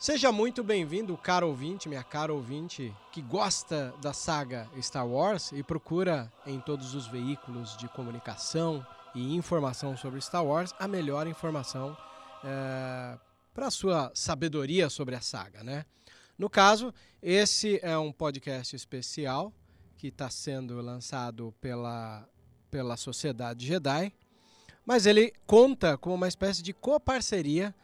Seja muito bem-vindo, caro ouvinte, minha cara ouvinte, que gosta da saga Star Wars e procura em todos os veículos de comunicação e informação sobre Star Wars a melhor informação é, para sua sabedoria sobre a saga, né? No caso, esse é um podcast especial que está sendo lançado pela, pela Sociedade Jedi, mas ele conta com uma espécie de coparceria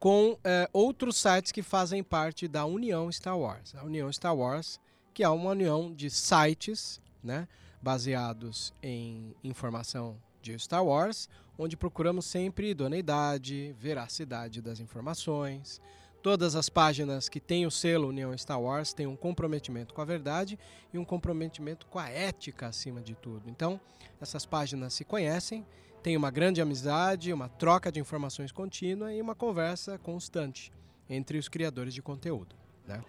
com é, outros sites que fazem parte da União Star Wars. A União Star Wars, que é uma união de sites né, baseados em informação de Star Wars, onde procuramos sempre idoneidade, veracidade das informações. Todas as páginas que têm o selo União Star Wars têm um comprometimento com a verdade e um comprometimento com a ética acima de tudo. Então, essas páginas se conhecem tem uma grande amizade, uma troca de informações contínua e uma conversa constante entre os criadores de conteúdo. Né?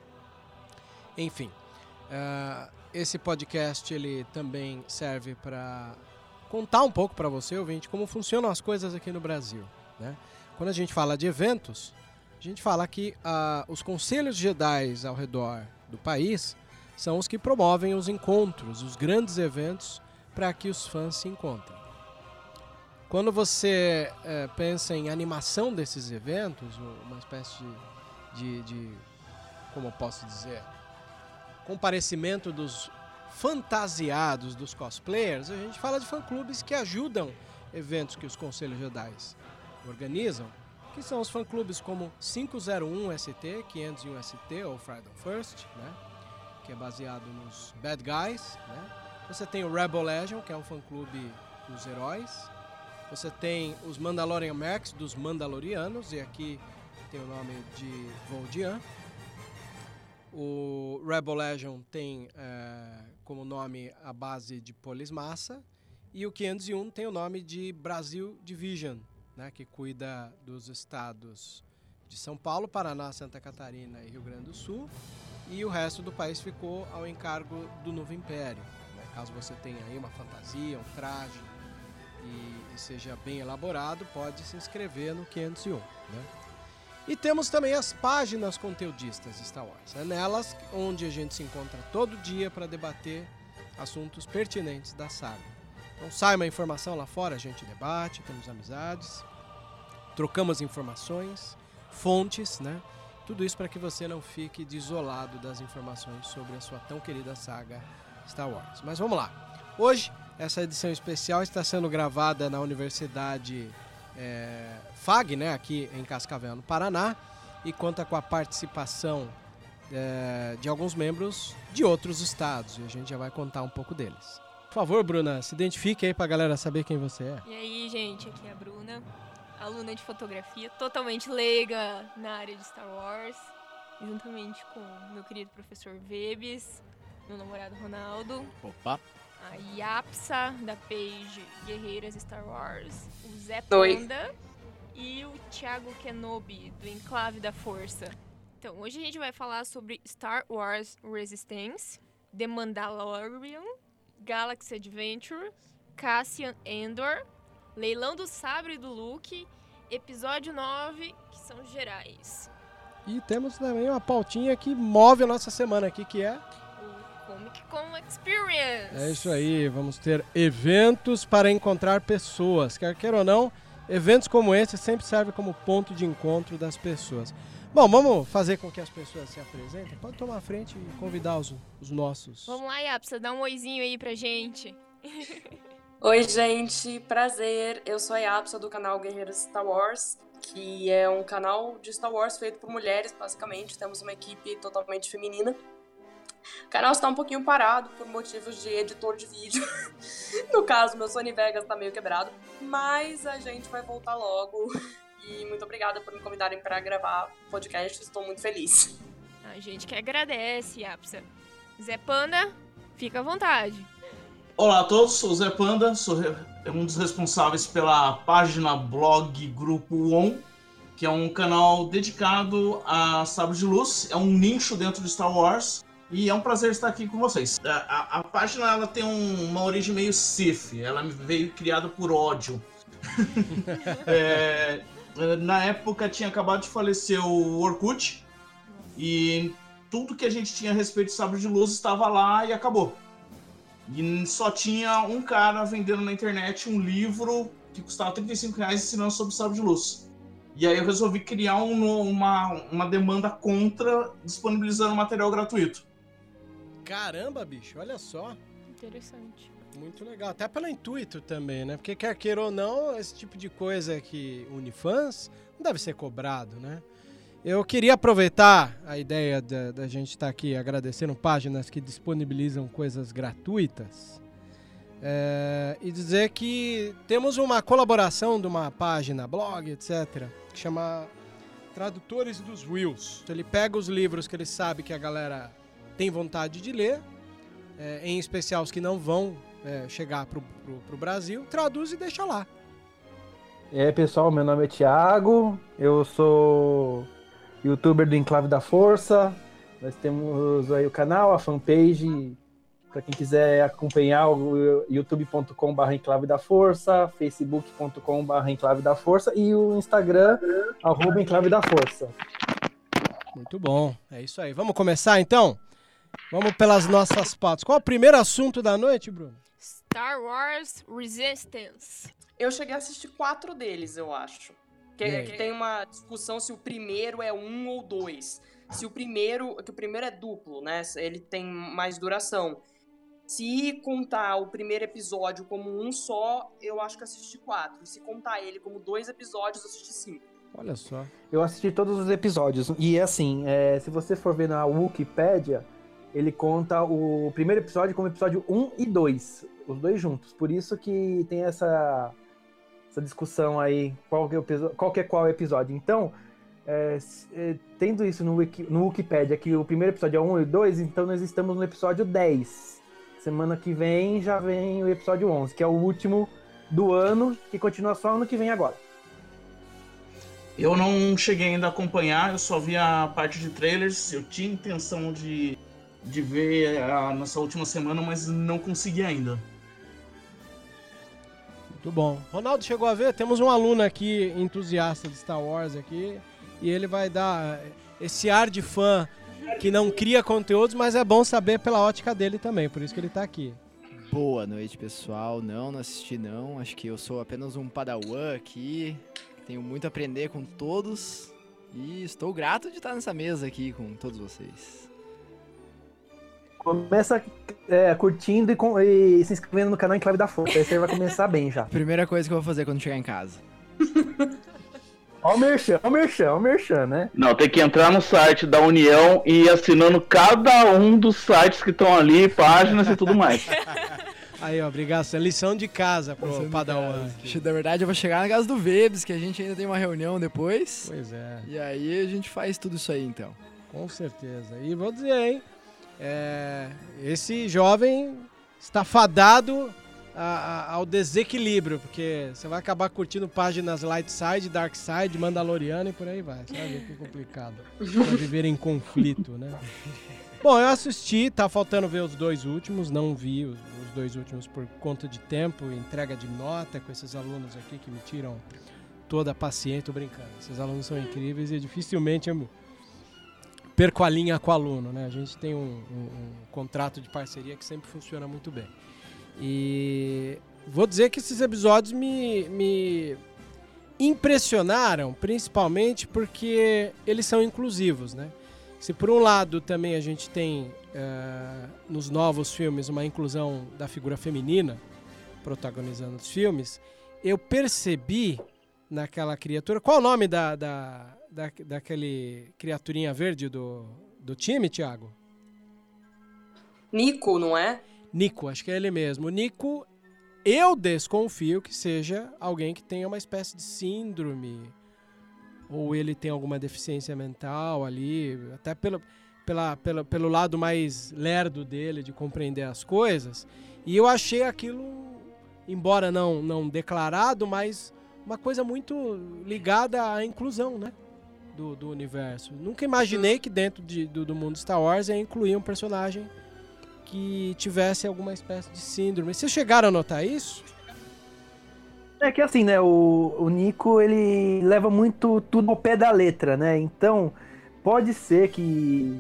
Enfim, uh, esse podcast ele também serve para contar um pouco para você, ouvinte, como funcionam as coisas aqui no Brasil. Né? Quando a gente fala de eventos, a gente fala que uh, os conselhos Jedi ao redor do país são os que promovem os encontros, os grandes eventos para que os fãs se encontrem. Quando você é, pensa em animação desses eventos, uma espécie de, de, de, como eu posso dizer, comparecimento dos fantasiados dos cosplayers, a gente fala de fã-clubes que ajudam eventos que os Conselhos Jedi organizam, que são os fã-clubes como 501 ST, 501 ST ou Friday First, né? que é baseado nos Bad Guys. Né? Você tem o Rebel Legion, que é um fã-clube dos heróis. Você tem os Mandalorian Max dos Mandalorianos, e aqui tem o nome de Voldian. O Rebel Legion tem é, como nome a base de Polismassa. E o 501 tem o nome de Brasil Division, né, que cuida dos estados de São Paulo, Paraná, Santa Catarina e Rio Grande do Sul. E o resto do país ficou ao encargo do Novo Império. Né, caso você tenha aí uma fantasia, um traje, e, seja bem elaborado, pode se inscrever no 501. Né? E temos também as páginas conteudistas Star Wars. É nelas onde a gente se encontra todo dia para debater assuntos pertinentes da saga. Então sai uma informação lá fora, a gente debate, temos amizades, trocamos informações, fontes, né? Tudo isso para que você não fique desolado das informações sobre a sua tão querida saga Star Wars. Mas vamos lá. Hoje essa edição especial está sendo gravada na Universidade é, FAG, né, aqui em Cascavel, no Paraná, e conta com a participação é, de alguns membros de outros estados. E a gente já vai contar um pouco deles. Por favor, Bruna, se identifique aí para a galera saber quem você é. E aí, gente, aqui é a Bruna, aluna de fotografia, totalmente leiga na área de Star Wars, juntamente com meu querido professor Vebes, meu namorado Ronaldo. Opa! A Yapsa, da page Guerreiras Star Wars, o Zé Panda e o Thiago Kenobi, do Enclave da Força. Então, hoje a gente vai falar sobre Star Wars Resistance, The Mandalorian, Galaxy Adventure, Cassian Endor, Leilão do Sabre do Luke, episódio 9, que são gerais. E temos também uma pautinha que move a nossa semana aqui, que é Comic Con Experience. É isso aí, vamos ter eventos para encontrar pessoas. Quer queira ou não, eventos como esse sempre servem como ponto de encontro das pessoas. Bom, vamos fazer com que as pessoas se apresentem? Pode tomar a frente e convidar os, os nossos. Vamos lá, Yapsa, dá um oizinho aí pra gente. Oi, gente, prazer. Eu sou a Yapsa do canal Guerreiros Star Wars, que é um canal de Star Wars feito por mulheres, basicamente. Temos uma equipe totalmente feminina. O canal está um pouquinho parado por motivos de editor de vídeo. no caso, meu Sony Vegas está meio quebrado. Mas a gente vai voltar logo. E muito obrigada por me convidarem para gravar o podcast. Estou muito feliz. A gente que agradece, Apsa. Zé Panda, fica à vontade. Olá a todos, sou o Zé Panda, sou um dos responsáveis pela página blog Grupo On, que é um canal dedicado a Sábio de Luz. É um nicho dentro de Star Wars e é um prazer estar aqui com vocês. A, a, a página ela tem um, uma origem meio Sif, ela veio criada por ódio. é, na época tinha acabado de falecer o Orkut E tudo que a gente tinha a respeito de sabre de luz estava lá e acabou. E só tinha um cara vendendo na internet um livro que custava 35 reais ensinando sobre sabre de luz. E aí eu resolvi criar um, uma, uma demanda contra disponibilizando material gratuito. Caramba, bicho, olha só. Interessante. Muito legal. Até pelo intuito também, né? Porque quer queira ou não, esse tipo de coisa que une fãs não deve ser cobrado, né? Eu queria aproveitar a ideia da, da gente estar tá aqui agradecendo páginas que disponibilizam coisas gratuitas é, e dizer que temos uma colaboração de uma página, blog, etc., que chama Tradutores dos Reels. Ele pega os livros que ele sabe que a galera tem vontade de ler, é, em especial os que não vão é, chegar pro, pro, pro, Brasil, traduz e deixa lá. E aí, pessoal, meu nome é Thiago, eu sou youtuber do Enclave da Força. Nós temos aí o canal, a fanpage, para quem quiser acompanhar o youtube.com.br Enclave da Força, facebook.com.br Enclave da Força e o Instagram, arroba Enclave da Força. Muito bom, é isso aí. Vamos começar então? Vamos pelas nossas pautas. Qual é o primeiro assunto da noite, Bruno? Star Wars Resistance. Eu cheguei a assistir quatro deles, eu acho. Que, que, tem uma discussão se o primeiro é um ou dois. Se o primeiro. Que o primeiro é duplo, né? Ele tem mais duração. Se contar o primeiro episódio como um só, eu acho que assisti quatro. Se contar ele como dois episódios, eu assisti cinco. Olha só. Eu assisti todos os episódios. E assim, é, se você for ver na Wikipedia, ele conta o primeiro episódio como episódio 1 e 2 os dois juntos. Por isso que tem essa, essa discussão aí, qual que é, qual que é qual episódio. Então, é, é, tendo isso no, Wiki, no Wikipedia, que o primeiro episódio é 1 e 2, então nós estamos no episódio 10. Semana que vem já vem o episódio 11, que é o último do ano, que continua só ano que vem agora. Eu não cheguei ainda a acompanhar, eu só vi a parte de trailers. Eu tinha intenção de, de ver a, nessa última semana, mas não consegui ainda. Muito bom. Ronaldo chegou a ver? Temos um aluno aqui, entusiasta de Star Wars aqui, e ele vai dar esse ar de fã que não cria conteúdos, mas é bom saber pela ótica dele também, por isso que ele está aqui. Boa noite, pessoal. Não, não assisti não. Acho que eu sou apenas um padawan aqui. Tenho muito a aprender com todos e estou grato de estar nessa mesa aqui com todos vocês. Começa é, curtindo e, e, se inscrevendo no canal Enclave da Força. Aí você vai começar bem já. Primeira coisa que eu vou fazer quando chegar em casa. Ó o merchan, ó o merchan, ó o merchan, né? Não, tem que entrar no site da União e ir assinando cada um dos sites que estão ali, páginas e tudo mais. Aí, ó, obrigado. Lição de casa pro lição Padawan. Na verdade, eu vou chegar na casa do Vebs, que a gente ainda tem uma reunião depois. Pois é. E aí a gente faz tudo isso aí, então. Com certeza. E vou dizer, hein? É, esse jovem está fadado a, a, ao desequilíbrio, porque você vai acabar curtindo páginas light side, dark side, Mandaloriano e por aí vai. Você vai ver que é complicado pra viver em conflito, né? Bom, eu assisti, tá faltando ver os dois últimos, não vi os, os dois últimos por conta de tempo, entrega de nota com esses alunos aqui que me tiram toda a paciência, tô brincando. Esses alunos são incríveis e dificilmente eu perco a linha com o aluno, né? A gente tem um, um, um contrato de parceria que sempre funciona muito bem. E vou dizer que esses episódios me, me impressionaram, principalmente porque eles são inclusivos, né? Se por um lado também a gente tem uh, nos novos filmes uma inclusão da figura feminina protagonizando os filmes, eu percebi naquela criatura. Qual o nome da, da, da, daquele criaturinha verde do, do time, Thiago? Nico, não é? Nico, acho que é ele mesmo. Nico, eu desconfio que seja alguém que tenha uma espécie de síndrome ou ele tem alguma deficiência mental ali, até pelo, pela, pela, pelo lado mais lerdo dele de compreender as coisas. E eu achei aquilo, embora não, não declarado, mas uma coisa muito ligada à inclusão, né? Do, do universo. Nunca imaginei que dentro de, do, do mundo Star Wars ia incluir um personagem que tivesse alguma espécie de síndrome. Vocês chegaram a notar isso? É que assim, né, o, o Nico, ele leva muito tudo ao pé da letra, né? Então, pode ser que.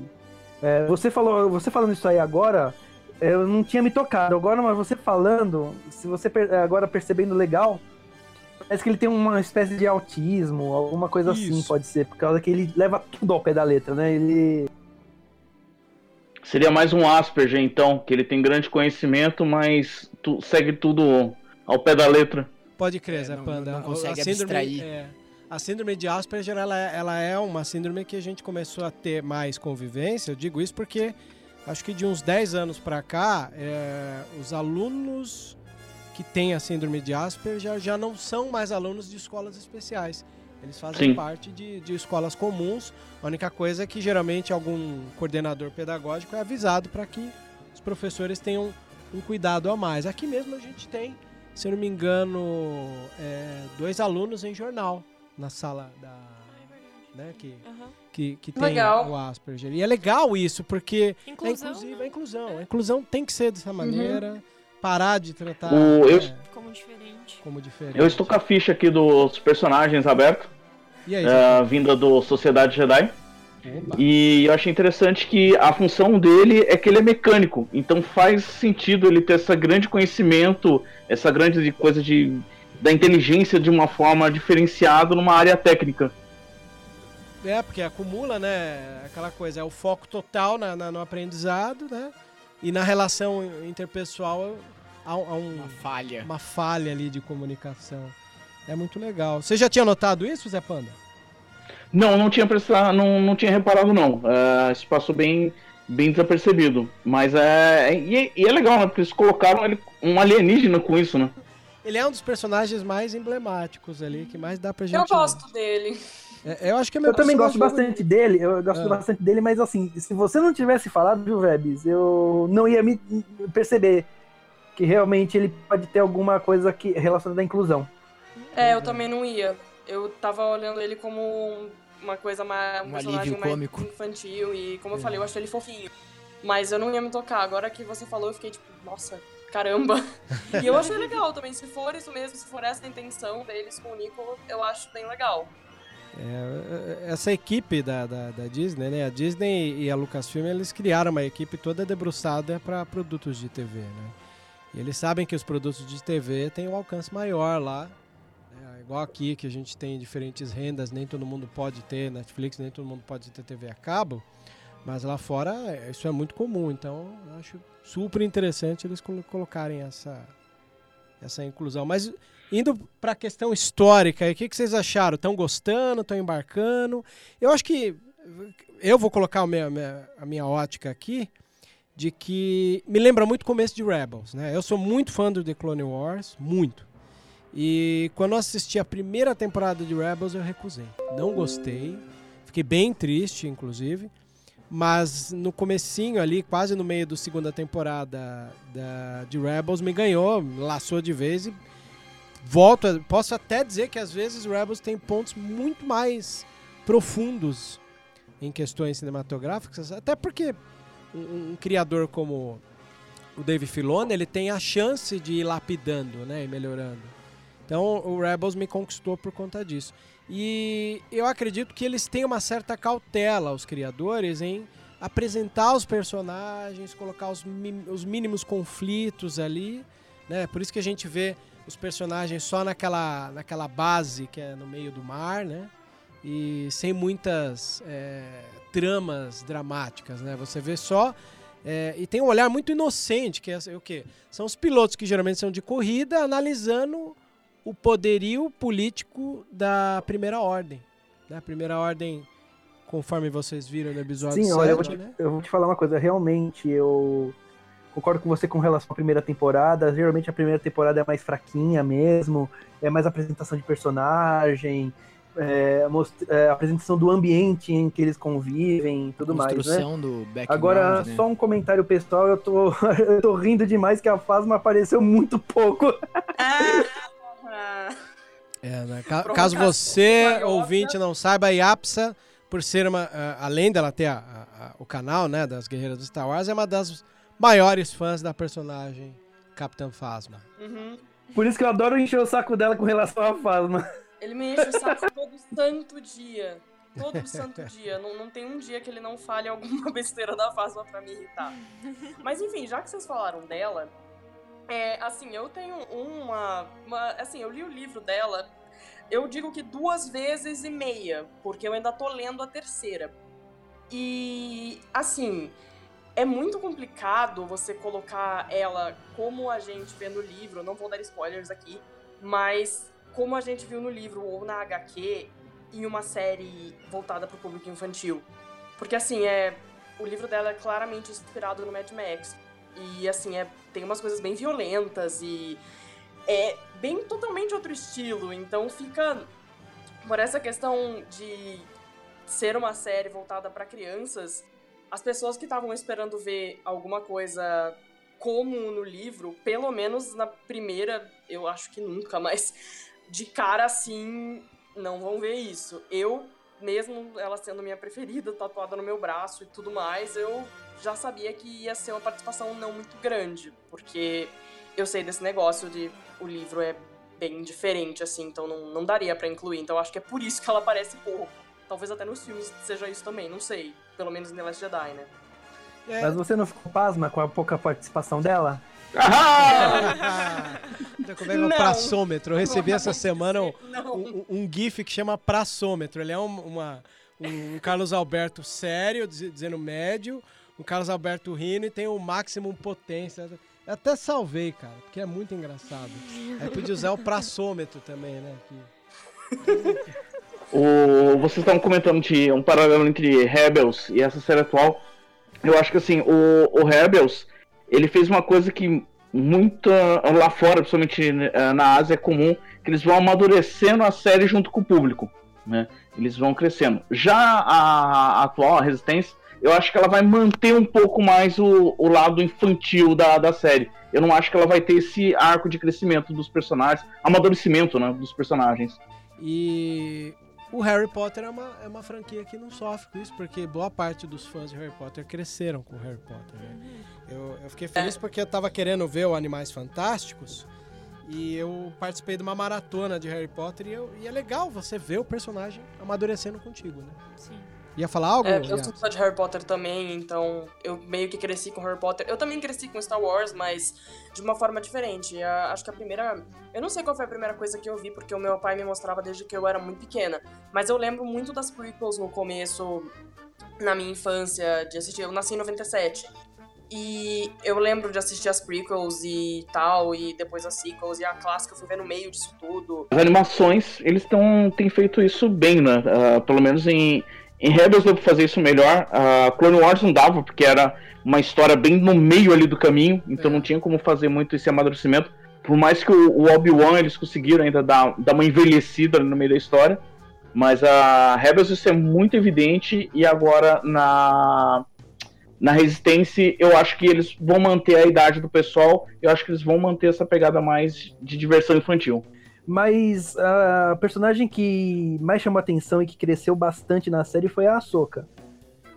é, você falou, você falando isso aí agora, eu não tinha me tocado. Agora, mas você falando, se você agora percebendo legal, parece que ele tem uma espécie de autismo, alguma coisa assim, Isso. pode ser, por causa que ele leva tudo ao pé da letra, né? Ele. Seria mais um Asperger, então, que ele tem grande conhecimento, mas tu- segue tudo ao pé da letra. Pode crer, É, Zé não- Panda. não O- consegue a síndrome, abstrair. é, a síndrome de Asperger, ela, é- ela é uma síndrome que a gente começou a ter mais convivência. Eu digo isso porque acho que de uns 10 anos pra cá, é, os alunos que têm a síndrome de Asperger já, já não são mais alunos de escolas especiais. Eles fazem Sim. parte de, de escolas comuns. A única coisa é que geralmente algum coordenador pedagógico é avisado para que os professores tenham um cuidado a mais. Aqui mesmo a gente tem, se eu não me engano, é, dois alunos em jornal na sala da. Né, que, Aham. que, que tem Legal. o Asperger. E é legal isso, porque é Inclusão, inclusive a inclusão. A inclusão tem que ser dessa maneira, parar de tratar O- eu- né, como diferente. como diferente. Eu estou com a ficha aqui dos personagens aberta, E aí, é, vinda do Sociedade Jedi. Opa. E eu achei interessante que a função dele é que ele é mecânico. Então faz sentido ele ter esse grande conhecimento, essa grande de- coisa de, da inteligência de uma forma diferenciada numa área técnica. É, porque acumula, né? Aquela coisa, é o foco total na, na- no aprendizado, né? E na relação interpessoal há, há um- Uma falha. uma falha ali de comunicação. É muito legal. Você já tinha notado isso, Zé Panda? Não, não tinha prestado, não, não tinha reparado não. É, isso passou bem, bem desapercebido. Mas é. E, é- e é legal, né? Porque eles colocaram ele, um alienígena com isso, né? Ele é um dos personagens mais emblemáticos ali, que mais dá pra gente. Eu gosto dele. É, eu acho que é meu Eu também gosto bastante dele, eu gosto Ah. bastante dele, mas assim, se você não tivesse falado, viu, Vebs, eu não ia me perceber que realmente ele pode ter alguma coisa que relacionada à inclusão. É, eu também não ia. Eu tava olhando ele como um- uma coisa mais. Um, Um personagem mais cômico. infantil. E como eu falei, eu acho ele fafinho. Mas eu não ia me tocar. Agora que você falou, eu fiquei tipo, nossa, caramba. e eu achei legal também. Se for isso mesmo, se for essa a intenção deles com o Nico, eu acho bem legal. É, essa equipe da, da, da Disney, né? A Disney e a Lucasfilm, eles criaram uma equipe toda debruçada para produtos de TV, né? E eles sabem que os produtos de TV têm um alcance maior lá. né? Igual aqui, que a gente tem diferentes rendas, nem todo mundo pode ter Netflix, nem todo mundo pode ter TV a cabo. Mas lá fora é, isso é muito comum, então acho super interessante eles colo- colocarem essa, essa inclusão. Mas indo para a questão histórica, o que, que vocês acharam? Estão gostando? Estão embarcando? Eu acho que eu vou colocar a minha, a minha ótica aqui de que me lembra muito o começo de Rebels, né? Eu sou muito fã do The Clone Wars, muito. E quando eu assisti a primeira temporada de Rebels, eu recusei. Não gostei. Fiquei bem triste, inclusive. Mas no comecinho ali, quase no meio da segunda temporada da, de Rebels, me ganhou, laçou de vez e volto. Posso até dizer que às vezes Rebels tem pontos muito mais profundos em questões cinematográficas, até porque um, um criador como o Dave Filoni, ele tem a chance de ir lapidando, né, e melhorando. Então o Rebels me conquistou por conta disso. E eu acredito que eles têm uma certa cautela, os criadores, em apresentar os personagens, colocar os, os mínimos conflitos ali, né? Por isso que a gente vê os personagens só naquela, naquela base que é no meio do mar, né? E sem muitas é, tramas dramáticas, né? Você vê só é, e tem um olhar muito inocente, que é o quê? São os pilotos que geralmente são de corrida analisando o poderio político da Primeira Ordem. Né? A Primeira Ordem, conforme vocês viram no episódio Sim, 7, olha, eu vou, te, né? eu vou te falar uma coisa, realmente eu concordo com você com relação à primeira temporada. Geralmente a primeira temporada é mais fraquinha mesmo, é mais apresentação de personagem, é, é, apresentação do ambiente em que eles convivem e tudo mais, né? Construção do background, Agora, né? só um comentário pessoal, eu tô, eu tô rindo demais que a Fasma apareceu muito pouco. Ah, É, né? Ca- Provocação Caso você, ouvinte, não saiba, a Yapsa, por ser uma. além dela ter a- a- a- o canal né, das Guerreiras do Star Wars, é uma das maiores fãs da personagem Capitã Phasma. uhum. Por isso que eu adoro encher o saco dela com relação à Fasma. Ele me enche o saco todo santo dia. todo santo dia. Não, não tem um dia que ele não fale alguma besteira da Fasma pra me irritar. Mas enfim, já que vocês falaram dela, é, assim, eu tenho uma, uma. Assim, eu li o livro dela, eu digo que duas vezes e meia, porque eu ainda tô lendo a terceira. E, assim, é muito complicado você colocar ela como a gente vê no livro, não vou dar spoilers aqui, mas como a gente viu no livro ou na HQ em uma série voltada para o público infantil. Porque assim, é o livro dela é claramente inspirado no Mad Max. E assim, é, tem umas coisas bem violentas e é bem totalmente outro estilo. Então fica por essa questão de ser uma série voltada para crianças, as pessoas que estavam esperando ver alguma coisa como no livro, pelo menos na primeira, eu acho que nunca, mas de cara assim não vão ver isso. Eu, mesmo ela sendo minha preferida, tatuada no meu braço e tudo mais, eu já sabia que ia ser uma participação não muito grande, porque eu sei desse negócio de o livro é bem diferente, assim, então não, não daria para incluir. Então acho que é por isso que ela aparece pouco. Talvez até nos filmes seja isso também, não sei. Pelo menos em The Last Jedi, né? É. Mas você não ficou pasma com a pouca participação dela? Ah! Como é que é o praçômetro? Eu recebi essa semana um, um, um, GIF que chama praçômetro. Ele é um, uma, um Carlos Alberto sério, dizendo médio, um Carlos Alberto rindo e tem o máximo potência. Eu até salvei, cara, porque é muito engraçado. Aí podia usar o praçômetro também, né? Que... o, vocês estavam comentando de um paralelo entre Rebels e essa série atual. Eu acho que assim, o, o Rebels ele fez uma coisa que muito lá fora, principalmente eh, na Ásia, é comum, que eles vão amadurecendo a série junto com o público, né? Eles vão crescendo. Já a, a atual, a Resistência, eu acho que ela vai manter um pouco mais o, o lado infantil da, da série. Eu não acho que ela vai ter esse arco de crescimento dos personagens, amadurecimento né, dos personagens. E o Harry Potter é uma, é uma franquia que não sofre com isso, porque boa parte dos fãs de Harry Potter cresceram com o Harry Potter. Né? Eu, eu fiquei feliz porque eu tava querendo ver o Animais Fantásticos e eu participei de uma maratona de Harry Potter e, eu, e é legal você ver o personagem amadurecendo contigo, né? Sim. Ia falar algo? É, eu sou fã de Harry Potter também, então eu meio que cresci com Harry Potter. Eu também cresci com Star Wars, mas de uma forma diferente. acho que a primeira. Eu não sei qual foi a primeira coisa que eu vi, porque o meu pai me mostrava desde que eu era muito pequena. Mas eu lembro muito das prequels no começo, na minha infância, de assistir. Eu nasci em 97. E eu lembro de assistir as prequels e tal, e depois as sequels, e a clássica eu fui ver no meio disso tudo. As animações, eles tão, têm feito isso bem, né? Uh, pelo menos em, em Rebels deu pra fazer isso melhor. A uh, Clone Wars não dava, porque era uma história bem no meio ali do caminho, então é. não tinha como fazer muito esse amadurecimento. Por mais que o, o Obi-Wan eles conseguiram ainda dar, dar uma envelhecida no meio da história. Mas a Rebels isso é muito evidente, e agora na na Resistência, eu acho que eles vão manter a idade do pessoal, eu acho que eles vão manter essa pegada mais de diversão infantil. Mas a personagem que mais chamou atenção e que cresceu bastante na série foi a Ahsoka.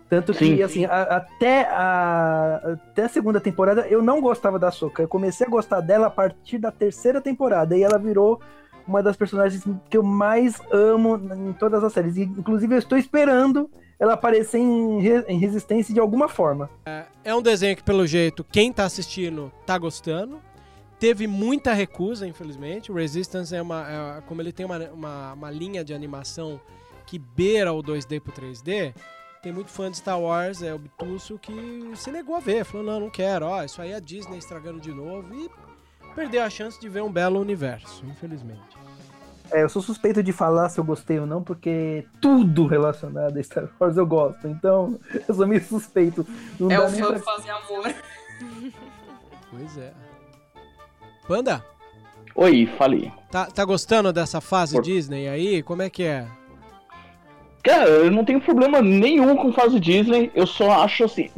Tanto que, Sim. assim, a, até, a, até a segunda temporada eu não gostava da Ahsoka. Eu comecei a gostar dela a partir da terceira temporada. E ela virou uma das personagens que eu mais amo em todas as séries. E, inclusive, eu estou esperando ela aparecer em, em resistência de alguma forma. É, é um desenho que, pelo jeito, quem tá assistindo tá gostando. Teve muita recusa, infelizmente. O Resistance é uma. É, como ele tem uma, uma, uma, linha de animação que beira o 2D pro 3D, tem muito fã de Star Wars, é obtuso, que se negou a ver. Falou, não, não quero, ó, isso aí é a Disney estragando de novo. E perdeu a chance de ver um belo universo, infelizmente. É, eu sou suspeito de falar se eu gostei ou não, porque tudo relacionado a Star Wars eu gosto. Então, eu sou meio suspeito. Não é o fã pra... fazer amor. Pois é. Panda? Oi, falei. Tá, tá gostando dessa fase Por... Disney aí? Como é que é? Cara, eu não tenho problema nenhum com fase Disney. Eu só acho assim.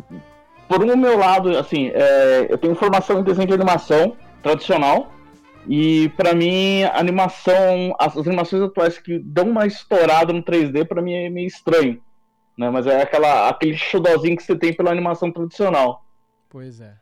Por um meu lado, assim, é, eu tenho formação em desenho de animação tradicional. E para mim, a animação, as, as, animações atuais que dão uma estourada no 3D, para mim é meio estranho. Né? Mas é aquela, aquele xodozinho que você tem pela animação tradicional. Pois é.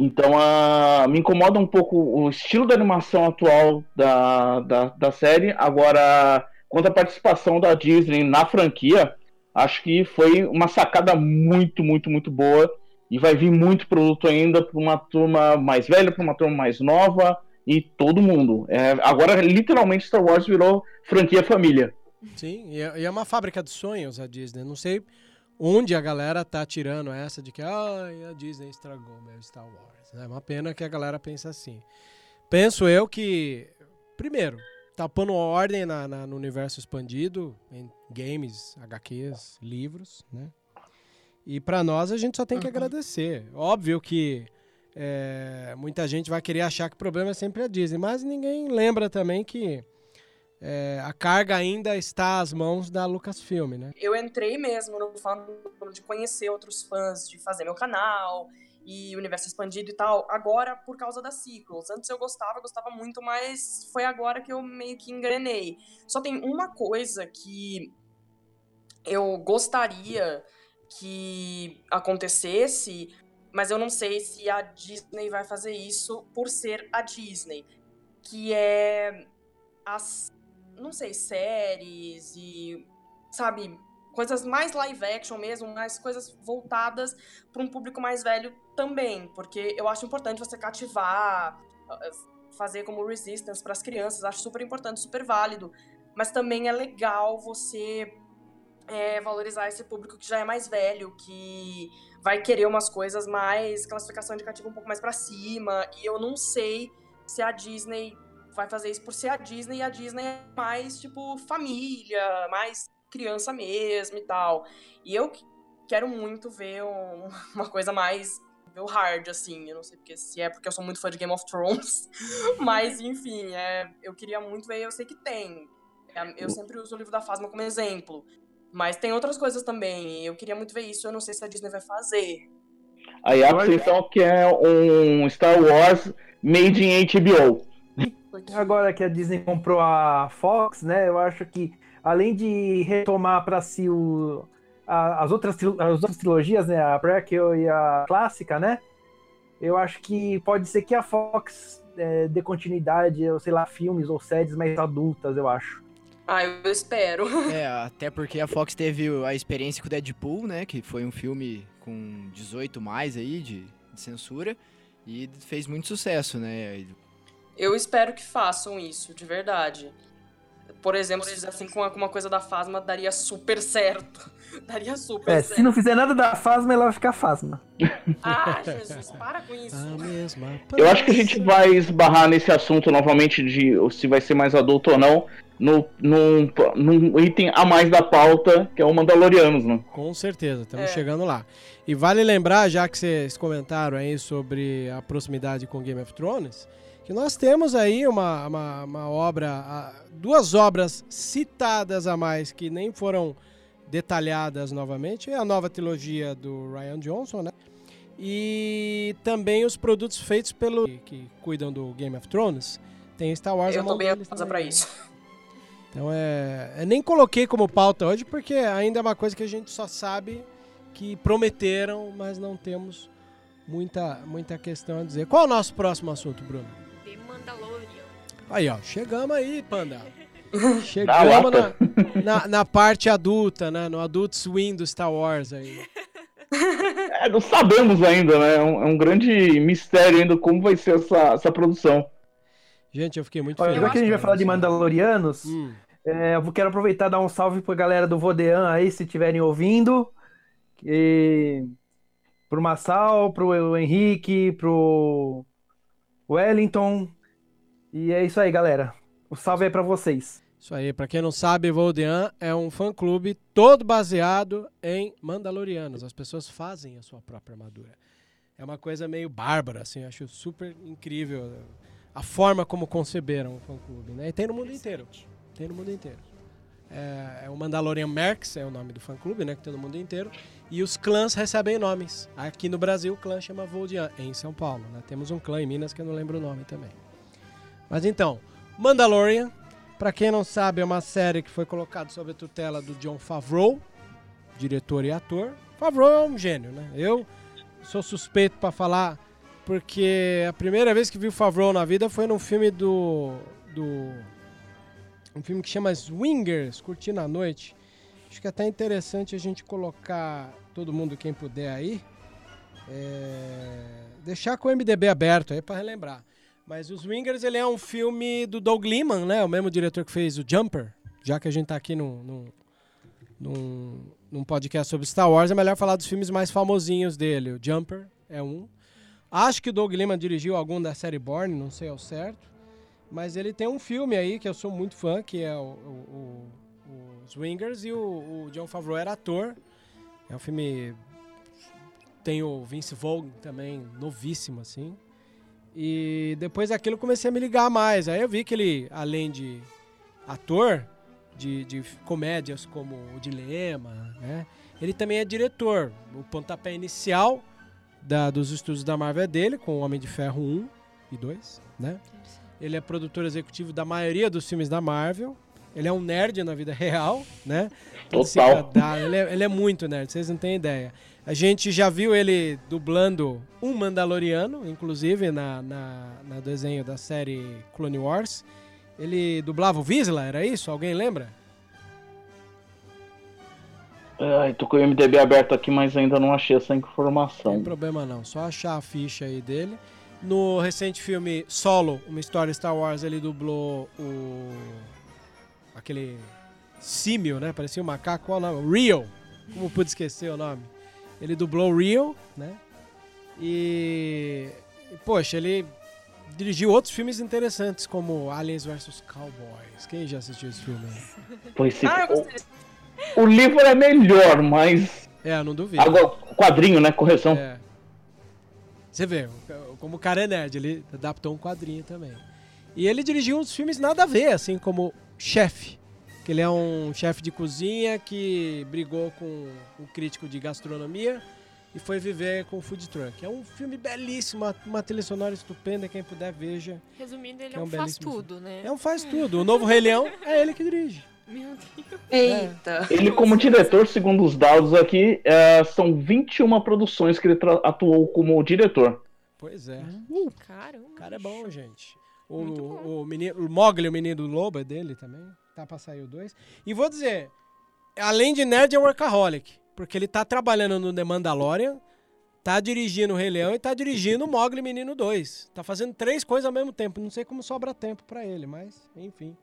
Então uh, me incomoda um pouco o estilo da animação atual da, da, da série. Agora, quanto à participação da Disney na franquia, acho que foi uma sacada muito, muito, muito boa. E vai vir muito produto ainda para uma turma mais velha, para uma turma mais nova e todo mundo. É, agora, literalmente, Star Wars virou franquia família. Sim, e é, e é uma fábrica de sonhos a Disney. Não sei onde a galera tá tirando essa de que ah, a Disney estragou meu Star Wars. É uma pena que a galera pense assim. Penso eu que, primeiro, tá pondo ordem na, na, no universo expandido, em games, HQs, livros, né? E para nós a gente só tem que uhum. agradecer. Óbvio que é, muita gente vai querer achar que o problema é sempre a Disney, mas ninguém lembra também que é, a carga ainda está às mãos da Lucasfilm, né? Eu entrei mesmo no fã de conhecer outros fãs, de fazer meu canal e universo expandido e tal, agora por causa das sequels. Antes eu gostava, gostava muito, mas foi agora que eu meio que engrenei. Só tem uma coisa que eu gostaria que acontecesse, mas eu não sei se a Disney vai fazer isso por ser a Disney, que é as não sei, séries e sabe, coisas mais live action mesmo, mais coisas voltadas para um público mais velho também, porque eu acho importante você cativar, ah, fazer como Resistance para as crianças, acho super importante, super válido, mas também é legal você é, valorizar esse público que já é mais velho, que vai querer umas coisas mais classificação indicativa um pouco mais para cima, e eu não sei se a Disney vai fazer isso por ser a Disney e a Disney é mais tipo família, mais criança mesmo e tal. E eu quero muito ver um, uma coisa mais o hard, assim. Eu não sei porque, se é porque eu sou muito fã de Game of Thrones. Mas, enfim, é, eu queria muito ver, eu sei que tem. É, eu sempre uso o livro da Fasma como exemplo. Mas tem outras coisas também. Eu queria muito ver isso, eu não sei se a Disney vai fazer. A Yaps então quer um Star Wars made in HBO. Agora que a Disney comprou a Fox, né? Eu acho que além de retomar para si o, a, as, outras, as outras trilogias, né? A prequel e a clássica, né? Eu acho que pode ser que a Fox é, dê continuidade, ou sei lá, filmes ou séries mais adultas, eu acho. Ah, eu espero. É, até porque a Fox teve a experiência com o Deadpool, né? Que foi um filme com 18 mais aí de, de censura. E fez muito sucesso, né? Eu espero que façam isso, de verdade. Por exemplo, se fizessem com uma coisa da Fasma, daria super certo. daria super é, certo. Se não fizer nada da Fasma, ela vai ficar Fasma. Ah, Jesus, para com isso. Eu acho que a gente vai esbarrar nesse assunto novamente de se vai ser mais adulto ou não. No, no, no item a mais da pauta, que é o Mandalorianos, né? Com certeza, estamos é. chegando lá. E vale lembrar, já que vocês comentaram aí sobre a proximidade com Game of Thrones, que nós temos aí uma, uma, uma obra, duas obras citadas a mais que nem foram detalhadas novamente. É a nova trilogia do Ryan Johnson, né? E também os produtos feitos pelo que cuidam do Game of Thrones. Tem Star Wars. Eu tô bem ansiosa pra isso. Então é, eu nem coloquei como pauta hoje porque ainda é uma coisa que a gente só sabe que prometeram, mas não temos muita muita questão a dizer. Qual é o nosso próximo assunto, Bruno? Aí, ó, chegamos aí, Panda. Chegamos na, na, na, parte adulta, né? No Adult Swim do Star Wars aí. É, não sabemos ainda, né? É um, é um, grande mistério ainda como vai ser essa, essa produção. Gente, eu fiquei muito Olha, feliz. Já que a gente vai falar de Mandalorianos, hum. é, eu quero aproveitar e dar um salve pra galera do Vodean aí, se estiverem ouvindo. E... Pro Massal, pro Henrique, pro Wellington, e é isso aí, galera. O salve aí pra vocês. Isso aí, pra quem não sabe, Voldean é um fã-clube todo baseado em Mandalorianos. As pessoas fazem a sua própria armadura. É uma coisa meio bárbara, assim, acho super incrível a forma como conceberam o fã-clube, né? E tem no mundo inteiro. Tem no mundo inteiro. É, é o Mandalorian Mercs, é o nome do fã-clube, né? Que tem no mundo inteiro. E os clãs recebem nomes. Aqui no Brasil, o clã chama Voldian, em São Paulo. Né? Temos um clã em Minas que eu não lembro o nome também. Mas então, Mandalorian, para quem não sabe, é uma série que foi colocada sob a tutela do John Favreau, diretor e ator. Favreau é um gênio, né? Eu sou suspeito para falar porque a primeira vez que vi o Favreau na vida foi num filme do do Um filme que chama Swingers, Curtindo a Noite. Acho que é até interessante a gente colocar todo mundo, quem puder aí. É... Deixar com o MDB aberto aí para relembrar. Mas o Swingers ele é um filme do Doug Liman, né? O mesmo diretor que fez o Jumper. Já que a gente tá aqui num, num, num, num podcast sobre Star Wars, é melhor falar dos filmes mais famosinhos dele. O Jumper é um. Acho que o Doug Liman dirigiu algum da série Born, não sei ao certo. Mas ele tem um filme aí que eu sou muito fã, que é o, o, o, o Swingers, e o, o, John Favreau era ator. É um filme. Tem o Vince Vaughn também, novíssimo, assim. E depois daquilo eu comecei a me ligar mais. Aí eu vi que ele, além de ator de, de comédias como O Dilema, né? Ele também é diretor. O pontapé inicial da, dos estudos da Marvel é dele, com o Homem de Ferro 1 e 2, né? Ele é produtor executivo da maioria dos filmes da Marvel. Ele é um nerd na vida real, né? Total. Ele é, ele é muito nerd, vocês não têm ideia. A gente já viu ele dublando um Mandaloriano, inclusive na, na, na desenho da série Clone Wars. Ele dublava o Vizsla, era isso? Alguém lembra? Ai, tô com o MDB aberto aqui, mas ainda não achei essa informação. Não tem problema não, só achar a ficha aí dele. No recente filme Solo, uma história Star Wars, ele dublou o. aquele símio, né? Parecia um macaco. Qual o nome? Rio. Como pude esquecer o nome? Ele dublou Rio, né? E. Poxa, ele dirigiu outros filmes interessantes, como Aliens vs Cowboys. Quem já assistiu esse filme? Pois sim. Ah, o, o livro é melhor, mas. É, não duvido. Agora, quadrinho, né? Correção. É. Você vê, como o cara é nerd, ele adaptou um quadrinho também. E ele dirigiu uns filmes nada a ver, assim como Chefe, que ele é um chefe de cozinha que brigou com um crítico de gastronomia e foi viver com o food truck. É um filme belíssimo, uma, uma trilha sonora estupenda, quem puder veja. Resumindo, ele é, é um, um faz tudo, filme. né? É um faz tudo. O novo Rei Leão é ele que dirige. Meu Deus. Eita. Ele, como diretor, segundo os dados aqui, é, são 21 produções que ele atuou como diretor. Pois é. Uh, caramba. O cara é bom, gente. O, bom. o, menino, o Mogli, o menino do lobo, é dele também. Tá pra sair o 2. E vou dizer, além de nerd, é workaholic. Porque ele tá trabalhando no The Mandalorian, tá dirigindo o Rei Leão e tá dirigindo o Mogli Menino 2. Tá fazendo três coisas ao mesmo tempo. Não sei como sobra tempo para ele, mas enfim.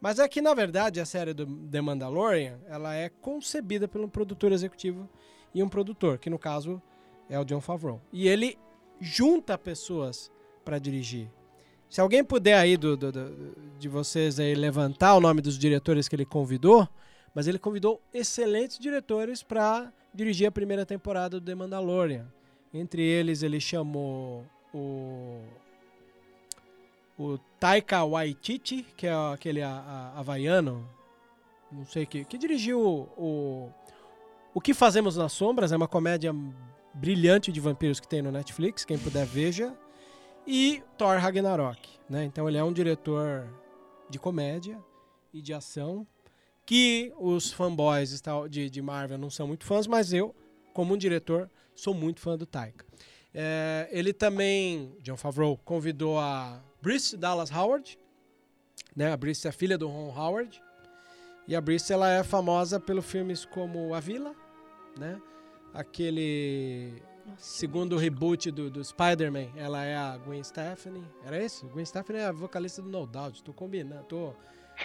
Mas é que, na verdade, a série do The Mandalorian, ela é concebida pelo produtor executivo e um produtor, que no caso é o John Favreau. E ele junta pessoas para dirigir. Se alguém puder aí do, do, do, de vocês aí levantar o nome dos diretores que ele convidou, mas ele convidou excelentes diretores para dirigir a primeira temporada do The Mandalorian. Entre eles ele chamou o o Taika Waititi, que é aquele a, a, havaiano, não sei que, que dirigiu o, o Que Fazemos nas Sombras, é uma comédia brilhante de vampiros que tem no Netflix, quem puder veja. E Thor Ragnarok, né? Então ele é um diretor de comédia e de ação que os fanboys de, de Marvel não são muito fãs, mas eu, como um diretor, sou muito fã do Taika. É, ele também, John Favreau, convidou a Brice Dallas Howard, né? A Brice é filha do Ron Howard. E a Brice ela é famosa pelos filmes como A Vila, né? Aquele segundo reboot do, do Spider-Man, ela é a Gwen Stefani. Era isso? Gwen Stefani é a vocalista do No Doubt. Tô combinando, tô.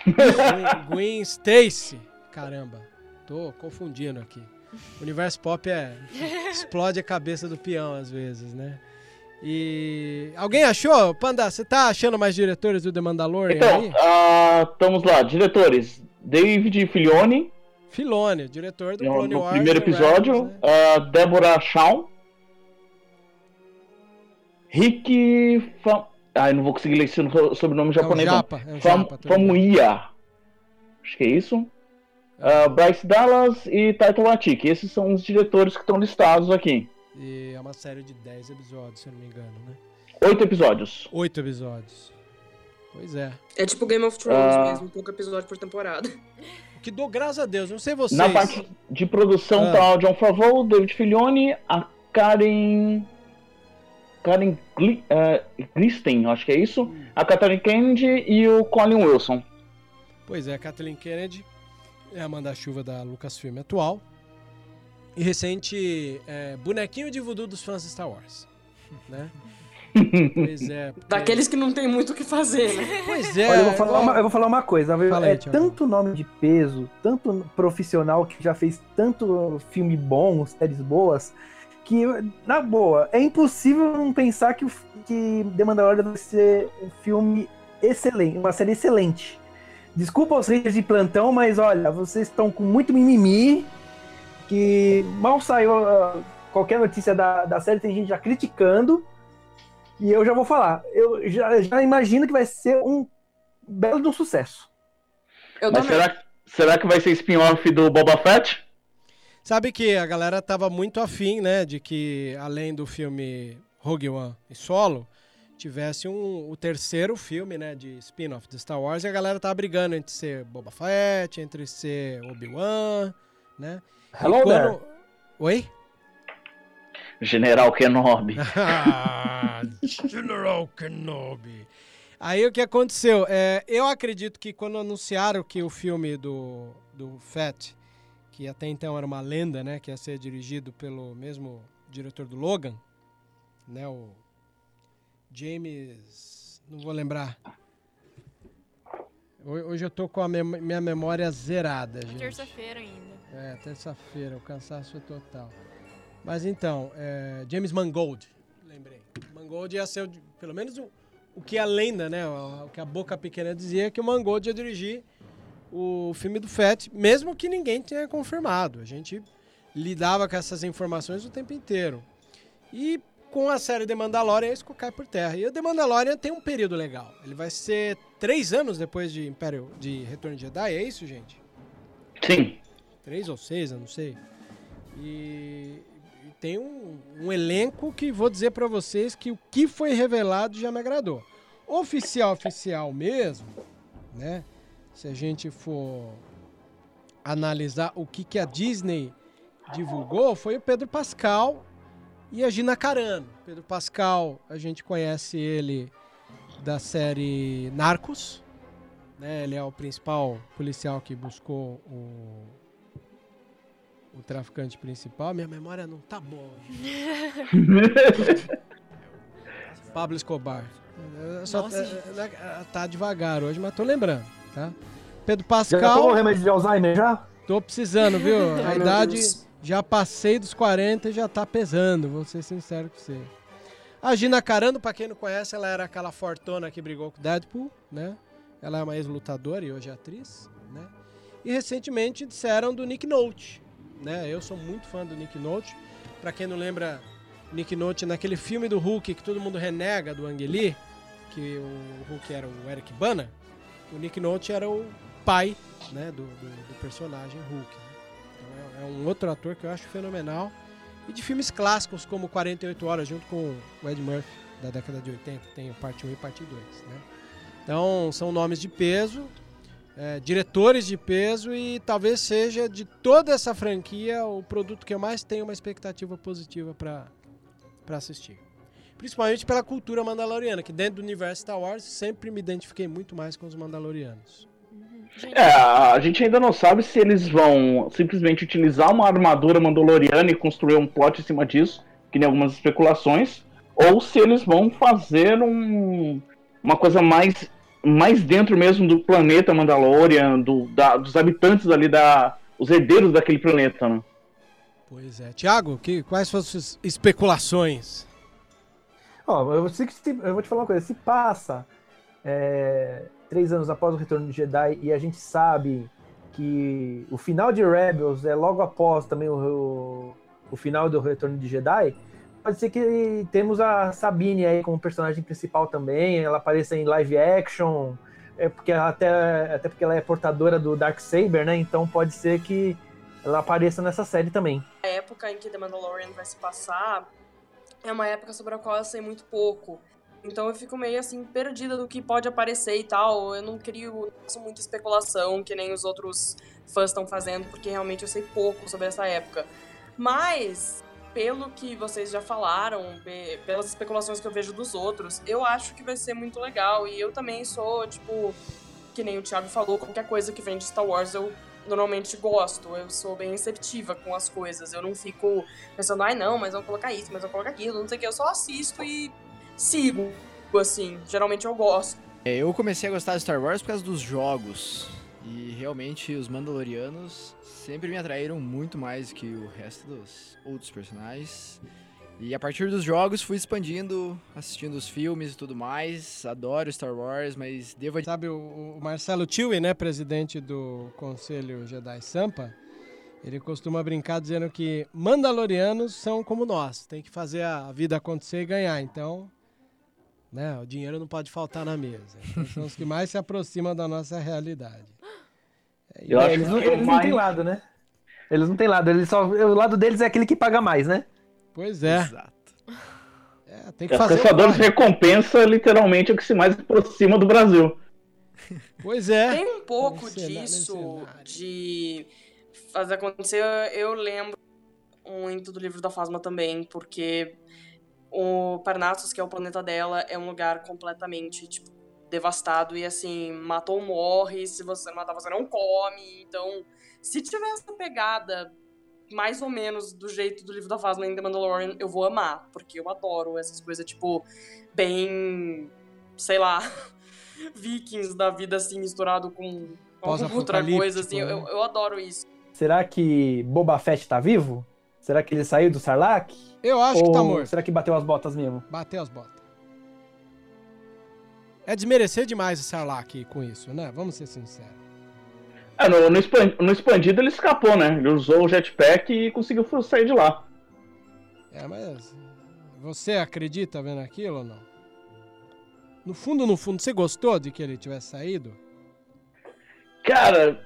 Gwen, Gwen Stacy. Caramba, tô confundindo aqui. O universo pop é. explode a cabeça do peão às vezes, né? E. Alguém achou? Panda, você tá achando mais diretores do The Mandalorian então, aí? Uh, estamos lá, diretores. David Filoni. Filoni, diretor do Clone no Wars. primeiro episódio. Rebels, né? uh, Débora Shawn. Rick Fam... Ah, eu não vou conseguir ler esse sobrenome japonês. É um japa, é um Fam... japa, Famuia. Acho que é isso. Uh, Bryce Dallas e Taito Watiki. Esses são os diretores que estão listados aqui. E é uma série de 10 episódios, se eu não me engano, né? Oito episódios. Oito episódios. Pois é. É tipo Game of Thrones uh... mesmo, pouco episódio por temporada. Que dou graças a Deus, não sei vocês. Na parte de produção ah. tá o John Favreau, David Filoni, a Karen. Karen Gli... uh, Glisten, acho que é isso. A Catherine Kennedy e o Colin Wilson. Pois é, Kathleen Kennedy é a manda-chuva da Lucasfilm atual. E recente é, bonequinho de voodoo dos fãs de Star Wars. Né? Pois é. Porque... Daqueles que não tem muito o que fazer, né? Pois é. Olha, eu, vou falar uma, eu vou falar uma coisa. Fala é tanto nome de peso, tanto profissional que já fez tanto filme bom, séries boas, que, na boa, é impossível não pensar que, que The Mandalorian vai ser um filme excelente, uma série excelente. Desculpa os haters de plantão, mas olha, vocês estão com muito mimimi, que mal saiu uh, qualquer notícia da, da série, tem gente já criticando. E eu já vou falar, eu já, já imagino que vai ser um belo de um sucesso. Eu Mas será, será que vai ser spin-off do Boba Fett? Sabe que a galera tava muito afim, né, de que além do filme Rogue One e Solo, tivesse um, o terceiro filme, né, de spin-off de Star Wars, e a galera tava brigando entre ser Boba Fett, entre ser Obi-Wan, né? Hello quando... there. Oi? General Kenobi. General Kenobi. Aí o que aconteceu? É, eu acredito que quando anunciaram que o filme do, do Fett, que até então era uma lenda, né, que ia ser dirigido pelo mesmo diretor do Logan, né, o James, não vou lembrar. Hoje eu tô com a minha memória zerada, gente. Terça-feira ainda. É, terça-feira, o cansaço é total. Mas então, é, James Mangold, lembrei. Mangold ia ser, pelo menos, o, o que a lenda, né? O, o, que a boca pequena dizia que o Mangold ia dirigir o filme do Fett, mesmo que ninguém tenha confirmado. A gente lidava com essas informações o tempo inteiro. E com a série The Mandalorian, isso cai por terra. E o The Mandalorian tem um período legal. Ele vai ser três anos depois de Império de Retorno de Jedi, é isso, gente? Sim. Três ou seis, eu não sei. E tem um, um elenco que vou dizer para vocês que o que foi revelado já me agradou. Oficial, oficial mesmo, né? Se a gente for analisar o que, que a Disney divulgou, foi o Pedro Pascal e a Gina Carano. Pedro Pascal, a gente conhece ele da série Narcos, né? Ele é o principal policial que buscou o o traficante principal, minha memória não tá boa. Pablo Escobar. Só Nossa, tá, tá, devagar hoje, mas tô lembrando, tá? Pedro Pascal. Já tomou remédio de Alzheimer já? Tô precisando, viu? A idade já passei dos 40 e já tá pesando, vou ser sincero com você. A Gina Carano, pra quem não conhece, ela era aquela fortuna que brigou com o Deadpool, né? Ela é uma ex-lutadora e hoje é atriz, né? E recentemente disseram do Nick Note, né? Eu sou muito fã do Nick Note. Para quem não lembra, Nick Note naquele filme do Hulk que todo mundo renega do Ang Lee, que o Hulk era o Eric Bana, o Nick Note era o pai, né, do, do, do personagem Hulk. Né? Então é, é, um outro ator que eu acho fenomenal. E de filmes clássicos como 48 Horas, junto com o Ed Murphy, da década de 80, tem parte 1 e parte 2, né? Então, são nomes de peso é, diretores de peso e talvez seja de toda essa franquia o produto que eu mais tenho uma expectativa positiva para assistir. Principalmente pela cultura mandaloriana, que dentro do universo Star Wars sempre me identifiquei muito mais com os mandalorianos. É, a gente ainda não sabe se eles vão simplesmente utilizar uma armadura mandaloriana e construir um plot em cima disso, que nem algumas especulações, ou se eles vão fazer um, uma coisa mais mais dentro mesmo do planeta Mandalorian, do, da, dos habitantes ali da. os herdeiros daquele planeta, né? Pois é. Tiago, que, quais são as suas especulações? Ó, eu, eu, vou te falar uma coisa. Se passa é, três anos após o retorno de Jedi e a gente sabe que o final de Rebels é logo após também o, o, o final do retorno de Jedi, pode ser que temos a Sabine aí como personagem principal também, ela apareça em live action, é porque até, até porque ela é portadora do Dark Saber, né? Então pode ser que ela apareça nessa série também. A época em que The Mandalorian vai se passar é uma época sobre a qual eu sei muito pouco. Então eu fico meio assim perdida do que pode aparecer e tal. Eu não crio muita especulação que nem os outros fãs estão fazendo, porque realmente eu sei pouco sobre essa época. Mas pelo que vocês já falaram, pelas especulações que eu vejo dos outros, eu acho que vai ser muito legal. E eu também sou, tipo, que nem o Thiago falou, qualquer coisa que vem de Star Wars eu normalmente gosto. Eu sou bem receptiva com as coisas. Eu não fico pensando, ai não, mas vamos colocar isso, mas vamos colocar aquilo, não sei o que. Eu só assisto e sigo, assim. Geralmente eu gosto. É, eu comecei a gostar de Star Wars por causa dos jogos. E realmente os Mandalorianos sempre me atraíram muito mais que o resto dos outros personagens. E a partir dos jogos fui expandindo, assistindo os filmes e tudo mais. Adoro Star Wars, mas devo Sabe, o, o Marcelo Chewie, né, presidente do Conselho Jedi Sampa, ele costuma brincar dizendo que Mandalorianos são como nós, tem que fazer a vida acontecer e ganhar. Então, né, o dinheiro não pode faltar na mesa. Então, são os que mais se aproximam da nossa realidade. É Eu acho eles não, eles não têm lado, né? Eles não têm lado, eles só, o lado deles é aquele que paga mais, né? Pois é. Exato. É, tem que Os fazer. caçadores de recompensa, literalmente, é o que se mais aproxima do Brasil. Pois é. Tem um pouco Mercenário, disso de fazer acontecer. Eu lembro muito do livro da Fasma também, porque o Parnassus, que é o planeta dela, é um lugar completamente, tipo, devastado e assim, matou morre, se você não matar, você não come. Então, se tiver essa pegada mais ou menos do jeito do livro da Fasma em The Mandalorian, eu vou amar, porque eu adoro essas coisas, tipo, bem. sei lá. Vikings da vida assim misturado com com outra coisa assim, eu, né? eu adoro isso. Será que Boba Fett tá vivo? Será que ele saiu do Sarlacc? Eu acho Ou que tá morto. será que bateu as botas mesmo? Bateu as botas. É desmerecer demais o Sarlacc com isso, né? Vamos ser sinceros. É, no, no, expan- no expandido ele escapou, né? Ele usou o jetpack e conseguiu sair de lá. É, mas você acredita vendo aquilo ou não? No fundo, no fundo, você gostou de que ele tivesse saído? Cara,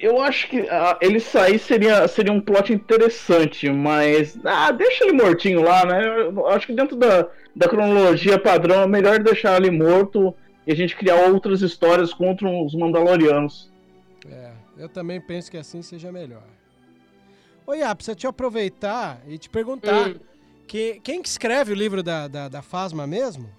eu acho que ah, ele sair seria, seria um plot interessante, mas. Ah, deixa ele mortinho lá, né? Eu acho que dentro da, da cronologia padrão é melhor deixar ele morto e a gente criar outras histórias contra os Mandalorianos. É, eu também penso que assim seja melhor. Oi, Yap, precisa te aproveitar e te perguntar. Hum. Que, quem que escreve o livro da, da, da Fasma mesmo?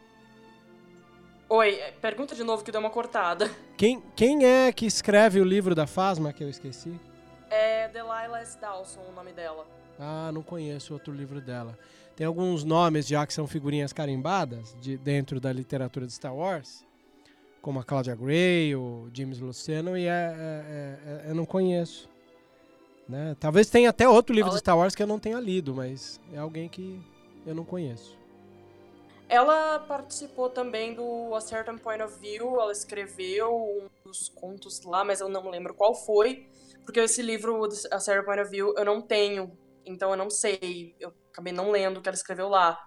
Oi, pergunta de novo que deu uma cortada. Quem, quem é que escreve o livro da Fasma que eu esqueci? É Delilah S. Dawson o nome dela. Ah, não conheço outro livro dela. Tem alguns nomes já que são figurinhas carimbadas de, dentro da literatura de Star Wars, como a Claudia Gray, o James Luceno, e é, é- é- eu não conheço. Né? Talvez tenha até outro livro de Star Wars que eu não tenha lido, mas é alguém que eu não conheço. Ela participou também do A Certain Point of View, ela escreveu um dos contos lá, mas eu não lembro qual foi, porque esse livro, A Certain Point of View, eu não tenho, então eu não sei, eu acabei não lendo o que ela escreveu lá.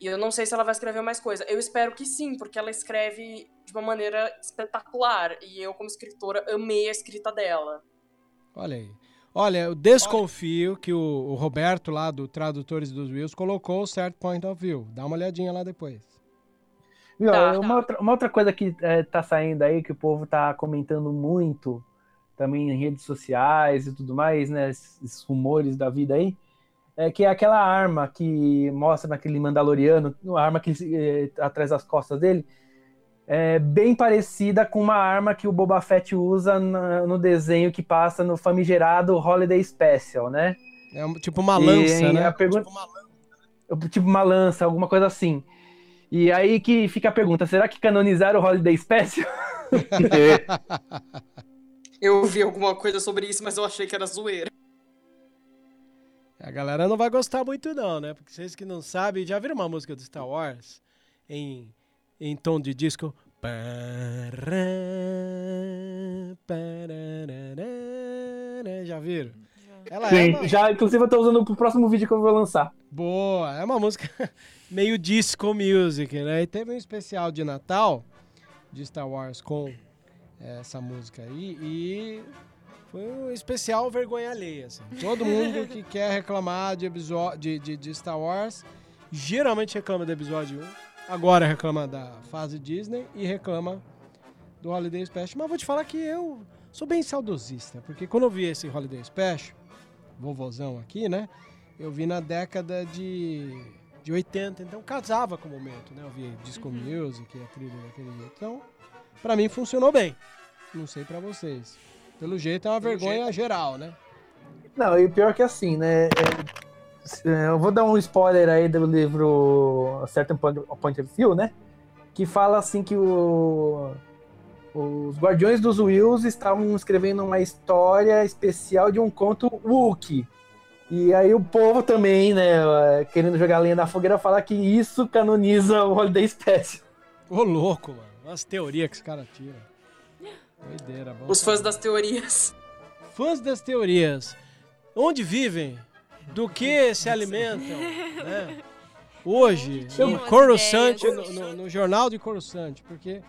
E eu não sei se ela vai escrever mais coisa. Eu espero que sim, porque ela escreve de uma maneira espetacular, e eu, como escritora, amei a escrita dela. Olha aí. Olha, eu desconfio que o, o Roberto lá do Tradutores dos Wills colocou o certo point of view. Dá uma olhadinha lá depois. Viu, Tá, uma, tá. Outra, uma outra coisa que é, tá saindo aí, que o povo tá comentando muito, também em redes sociais e tudo mais, né? Esses, rumores da vida aí, é que é aquela arma que mostra naquele Mandaloriano, a arma que eh, atrás das costas dele, é bem parecida com uma arma que o Boba Fett usa na- no desenho que passa no famigerado Holiday Special, né? É um- tipo uma lança, E né? a pergunta- tipo uma lança, alguma coisa assim. E aí que fica a pergunta, será que canonizaram o Holiday Special? Eu vi alguma coisa sobre isso, mas eu achei que era zoeira. A galera não vai gostar muito não, né? Porque vocês que não sabem, já viram uma música do Star Wars em, em tom de disco? Já viram? Ela é Sim. uma, Já, inclusive, eu tô usando pro próximo vídeo que eu vou lançar. Boa, é uma música meio disco music, né? E teve um especial de Natal de Star Wars com eh, essa música aí e foi um especial vergonha alheia, assim. Todo mundo que quer reclamar de, episódio, de, de, de Star Wars geralmente reclama do episódio 1, agora reclama da fase Disney e reclama do Holiday Special. Mas vou te falar que eu sou bem saudosista, porque quando eu vi esse Holiday Special, vovozão aqui, né? Eu vi na década de, de 80, então casava com o momento, né? Eu via disco music, a trilha daquele jeito. Então, Pra mim funcionou bem. Não sei pra vocês. Pelo jeito é uma Pelo vergonha jeito. geral, né? Não, e o pior que assim, né? é- é, eu vou dar um spoiler aí do livro A Certain Point, Point of View, né? Que fala assim que o, os Guardiões dos Wills estavam escrevendo uma história especial de um conto Wookiee. E aí o povo também, né, querendo jogar lenha na fogueira, falar que isso canoniza o Holiday Special. Ô, louco, mano. As teorias que esse cara tira. Doideira. Os fãs das teorias. Fãs das teorias. Onde vivem? Do que se alimentam? né? Hoje, ideias? no, no- no jornal de Coruscant, porque,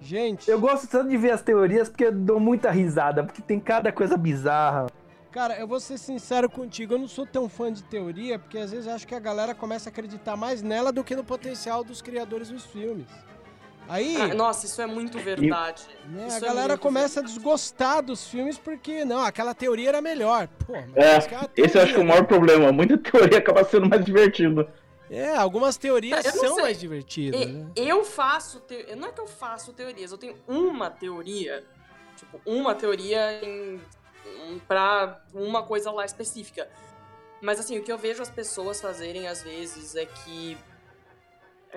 gente, Eu gosto tanto de ver as teorias porque eu dou muita risada, porque tem cada coisa bizarra. cara, eu vou ser sincero contigo, eu não sou tão fã de teoria, porque às vezes eu acho que a galera começa a acreditar mais nela do que no potencial dos criadores dos filmes. Aí, Ah, nossa, isso é muito verdade. né, isso a é galera muito começa a desgostar dos filmes porque, não, aquela teoria era melhor. Pô, mas É, esse eu acho que é o maior problema. Muita teoria acaba sendo mais divertido. É, algumas teorias Eu não são sei. mais divertidas, E- né? Eu faço. Te... Não é que eu faço teorias, eu tenho uma teoria. Tipo, uma teoria em... em- pra uma coisa lá específica. Mas assim, o que eu vejo as pessoas fazerem às vezes é que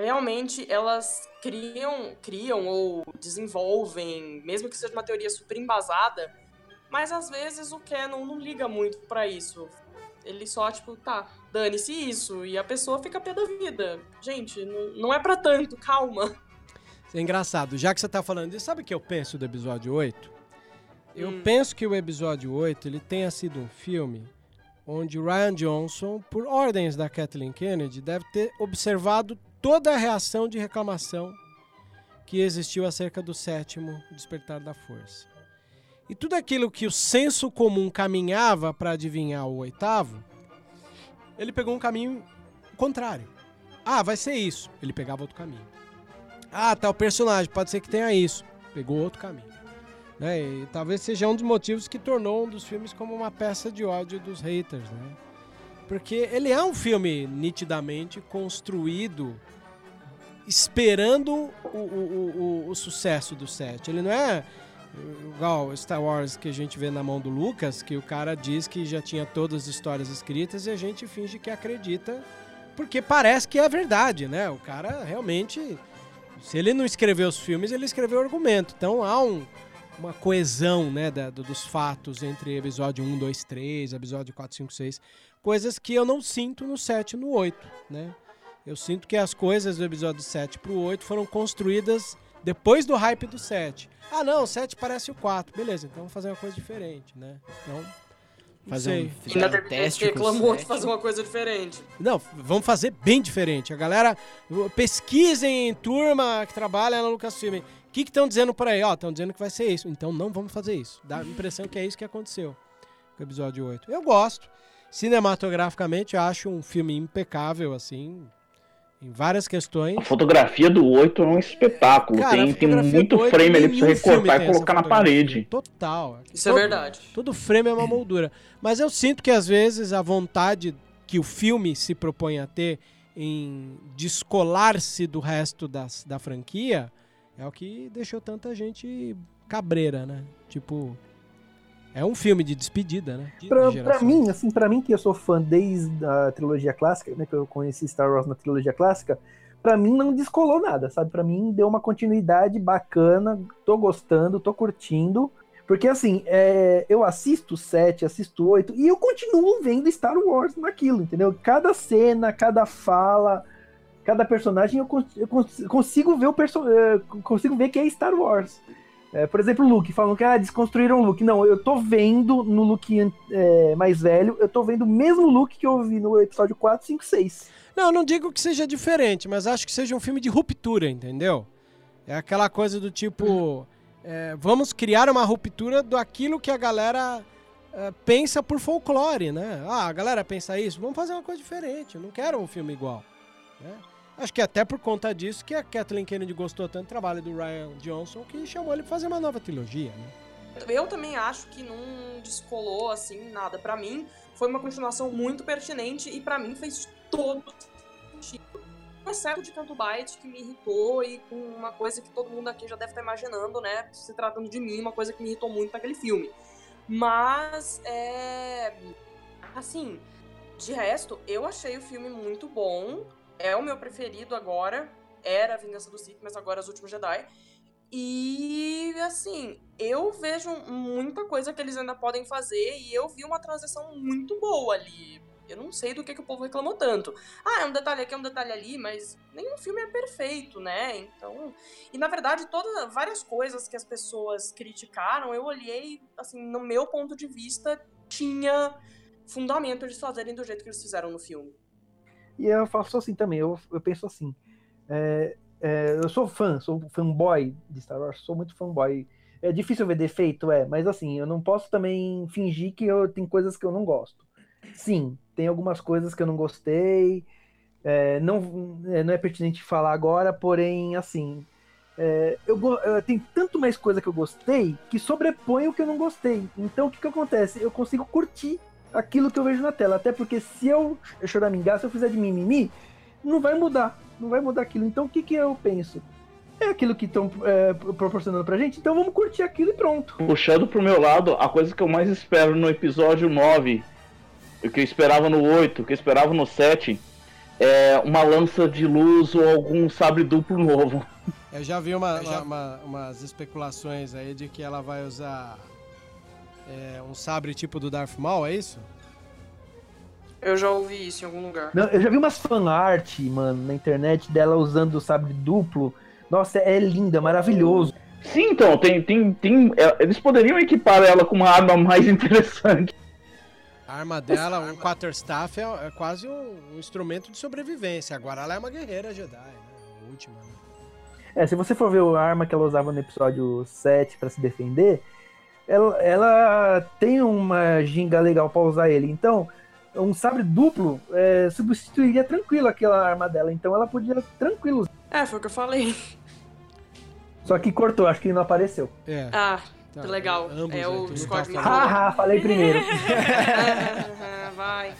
realmente elas criam, criam ou desenvolvem, mesmo que seja uma teoria super embasada, mas às vezes o Canon não liga muito pra isso. Ele só, tipo, tá, dane-se isso. E a pessoa fica pé da vida. Gente, não, é pra tanto, calma. É engraçado. Já que você tá falando disso, sabe o que eu penso do episódio 8? Eu Hum. penso que o episódio 8 ele tenha sido um filme onde Ryan Johnson, por ordens da Kathleen Kennedy, deve ter observado toda a reação de reclamação que existiu acerca do sétimo Despertar da Força. E tudo aquilo que o senso comum caminhava para adivinhar o oitavo, ele pegou um caminho contrário. Ah, vai ser isso. Ele pegava outro caminho. Ah, o personagem, pode ser que tenha isso. Pegou outro caminho. Né? E talvez seja um dos motivos que tornou um dos filmes como uma peça de ódio dos haters, né? Porque ele é um filme nitidamente construído esperando o, o, o, o, sucesso do set. Ele não é igual Star Wars que a gente vê na mão do Lucas, que o cara diz que já tinha todas as histórias escritas e a gente finge que acredita, porque parece que é verdade, né? O cara realmente, se ele não escreveu os filmes, ele escreveu o argumento. Então há um, uma coesão, né, da- do- dos fatos entre episódio 1, 2, 3, episódio 4, 5, 6, coisas que eu não sinto no 7 e no 8, né? Eu sinto que as coisas do episódio 7 pro 8 foram construídas depois do hype do 7. Ah, não, o 7 parece o 4. Beleza, então vamos fazer uma coisa diferente, né? Então, não Fazer sei. um, Ainda um teve teste o reclamou de fazer uma coisa diferente. Não, vamos fazer bem diferente. A galera, pesquisem em turma que trabalha na Lucasfilm. O que estão dizendo por aí? Ó, estão dizendo que vai ser isso. Então não vamos fazer isso. Dá a impressão que é isso que aconteceu com o episódio 8. Eu gosto. Cinematograficamente, eu acho um filme impecável, assim, em várias questões. A fotografia do 8 é um espetáculo. Cara, tem, tem muito frame ali pra você recortar e colocar na parede. Total. Isso é Todo- verdade. Todo frame é uma moldura. Mas eu sinto que às vezes a vontade que o filme se propõe a ter em descolar-se do resto das, da franquia é o que deixou tanta gente cabreira, né? Tipo, é um filme de despedida, né? De- Pra, de pra mim, assim, pra mim que eu sou fã desde a trilogia clássica, né, que eu conheci Star Wars na trilogia clássica, pra mim não descolou nada, sabe? Pra mim deu uma continuidade bacana, tô gostando, tô curtindo, porque assim, é, eu assisto 7, assisto 8 e eu continuo vendo Star Wars naquilo, entendeu? Cada cena, cada fala, cada personagem eu, cons- eu cons- consigo ver o perso eh, consigo ver que é Star Wars. É, por exemplo, o Luke, falam que ah, desconstruíram o Luke. Não, eu tô vendo no Luke é, mais velho, eu tô vendo o mesmo Luke que eu vi no episódio 4, 5, 6. Não, não digo que seja diferente, mas acho que seja um filme de ruptura, entendeu? É aquela coisa do tipo, é, vamos criar uma ruptura do aquilo que a galera é, pensa por folclore, né? Ah, a galera pensa isso, vamos fazer uma coisa diferente. Eu não quero um filme igual. né? Acho que até por conta disso que a Kathleen Kennedy gostou tanto do trabalho do Ryan Johnson que chamou ele pra fazer uma nova trilogia, né? Eu também acho que não descolou assim nada. Pra mim, foi uma continuação muito pertinente e pra mim fez todo sentido. exceto de Canto Bite, que me irritou e com uma coisa que todo mundo aqui já deve estar imaginando, né? Se tratando de mim, uma coisa que me irritou muito naquele filme. Mas, é. Assim, de resto, eu achei o filme muito bom. É o meu preferido agora. Era a Vingança do Sith, mas agora é Os Últimos Jedi. E, assim, eu vejo muita coisa que eles ainda podem fazer e eu vi uma transição muito boa ali. Eu não sei do que, que o povo reclamou tanto. Ah, é um detalhe aqui, é um detalhe ali, mas nenhum filme é perfeito, né? Então. E na verdade, todas várias coisas que as pessoas criticaram, eu olhei, assim, no meu ponto de vista, tinha fundamento eles fazerem do jeito que eles fizeram no filme. E eu faço assim também, eu, eu penso assim. É, é, eu sou fã, sou fanboy de Star Wars, sou muito fanboy. É difícil ver defeito, é, mas assim, eu não posso também fingir que eu tem coisas que eu não gosto. Sim, tem algumas coisas que eu não gostei. É, não, é, não é pertinente falar agora, porém, assim, é, eu, eu tenho tanto mais coisa que eu gostei que sobrepõe o que eu não gostei. Então, o que, que acontece? Eu consigo curtir aquilo que eu vejo na tela. Até porque se eu choramingar, se eu fizer de mimimi, não vai mudar. Não vai mudar aquilo. Então, o que, que eu penso? É aquilo que estão é, proporcionando pra gente, então vamos curtir aquilo e pronto. Puxando pro meu lado, a coisa que eu mais espero no episódio 9 o que eu esperava no 8, o que eu esperava no 7, é uma lança de luz ou algum sabre duplo novo. Eu já vi uma, já... Uma, umas especulações aí de que ela vai usar é, um sabre tipo do Darth Maul, é isso? Eu já ouvi isso em algum lugar. Não, eu já vi umas fanart, mano, na internet dela usando o sabre duplo. Nossa, é linda, é maravilhoso. Sim, então, tem, tem, tem. É, eles poderiam equipar ela com uma arma mais interessante. A arma dela, um quarterstaff, é, é quase um, um, instrumento de sobrevivência. Agora ela é uma guerreira Jedi, né? A última, né? É, se você for ver a arma que ela usava no episódio 7 para se defender, ela, ela, tem uma ginga legal para usar ele. Então, um sabre duplo é, substituiria tranquilo aquela arma dela. Então ela podia tranquilo. É, foi o que eu falei. Só que cortou, acho que não apareceu. É. Ah, Tá, legal. Ambos, é o Discord tá Haha, falei primeiro. Vai.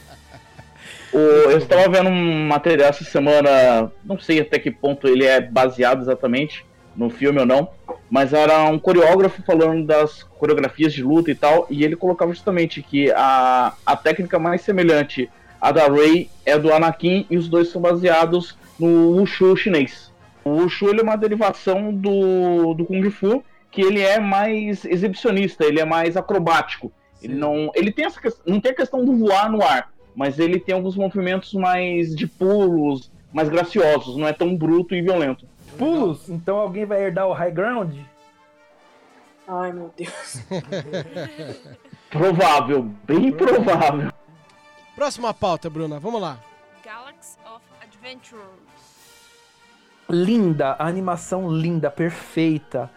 O, eu estava vendo um material essa semana, não sei até que ponto ele é baseado exatamente no filme ou não, mas era um coreógrafo falando das coreografias de luta e tal, e ele colocava justamente que a, a técnica mais semelhante à da Rey é do Anakin e os dois são baseados no Wushu chinês. O Wushu ele é uma derivação do, do Kung Fu, que ele é mais exibicionista, ele é mais acrobático. Ele não, ele tem essa não tem a questão do voar no ar, mas ele tem alguns movimentos mais de pulos, mais graciosos, não é tão bruto e violento. Pulos? Então alguém vai herdar o high ground? Ai, meu Deus. provável, bem provável. Próxima pauta, Bruna, vamos lá. Galaxy of Adventures. Linda, a animação linda, perfeita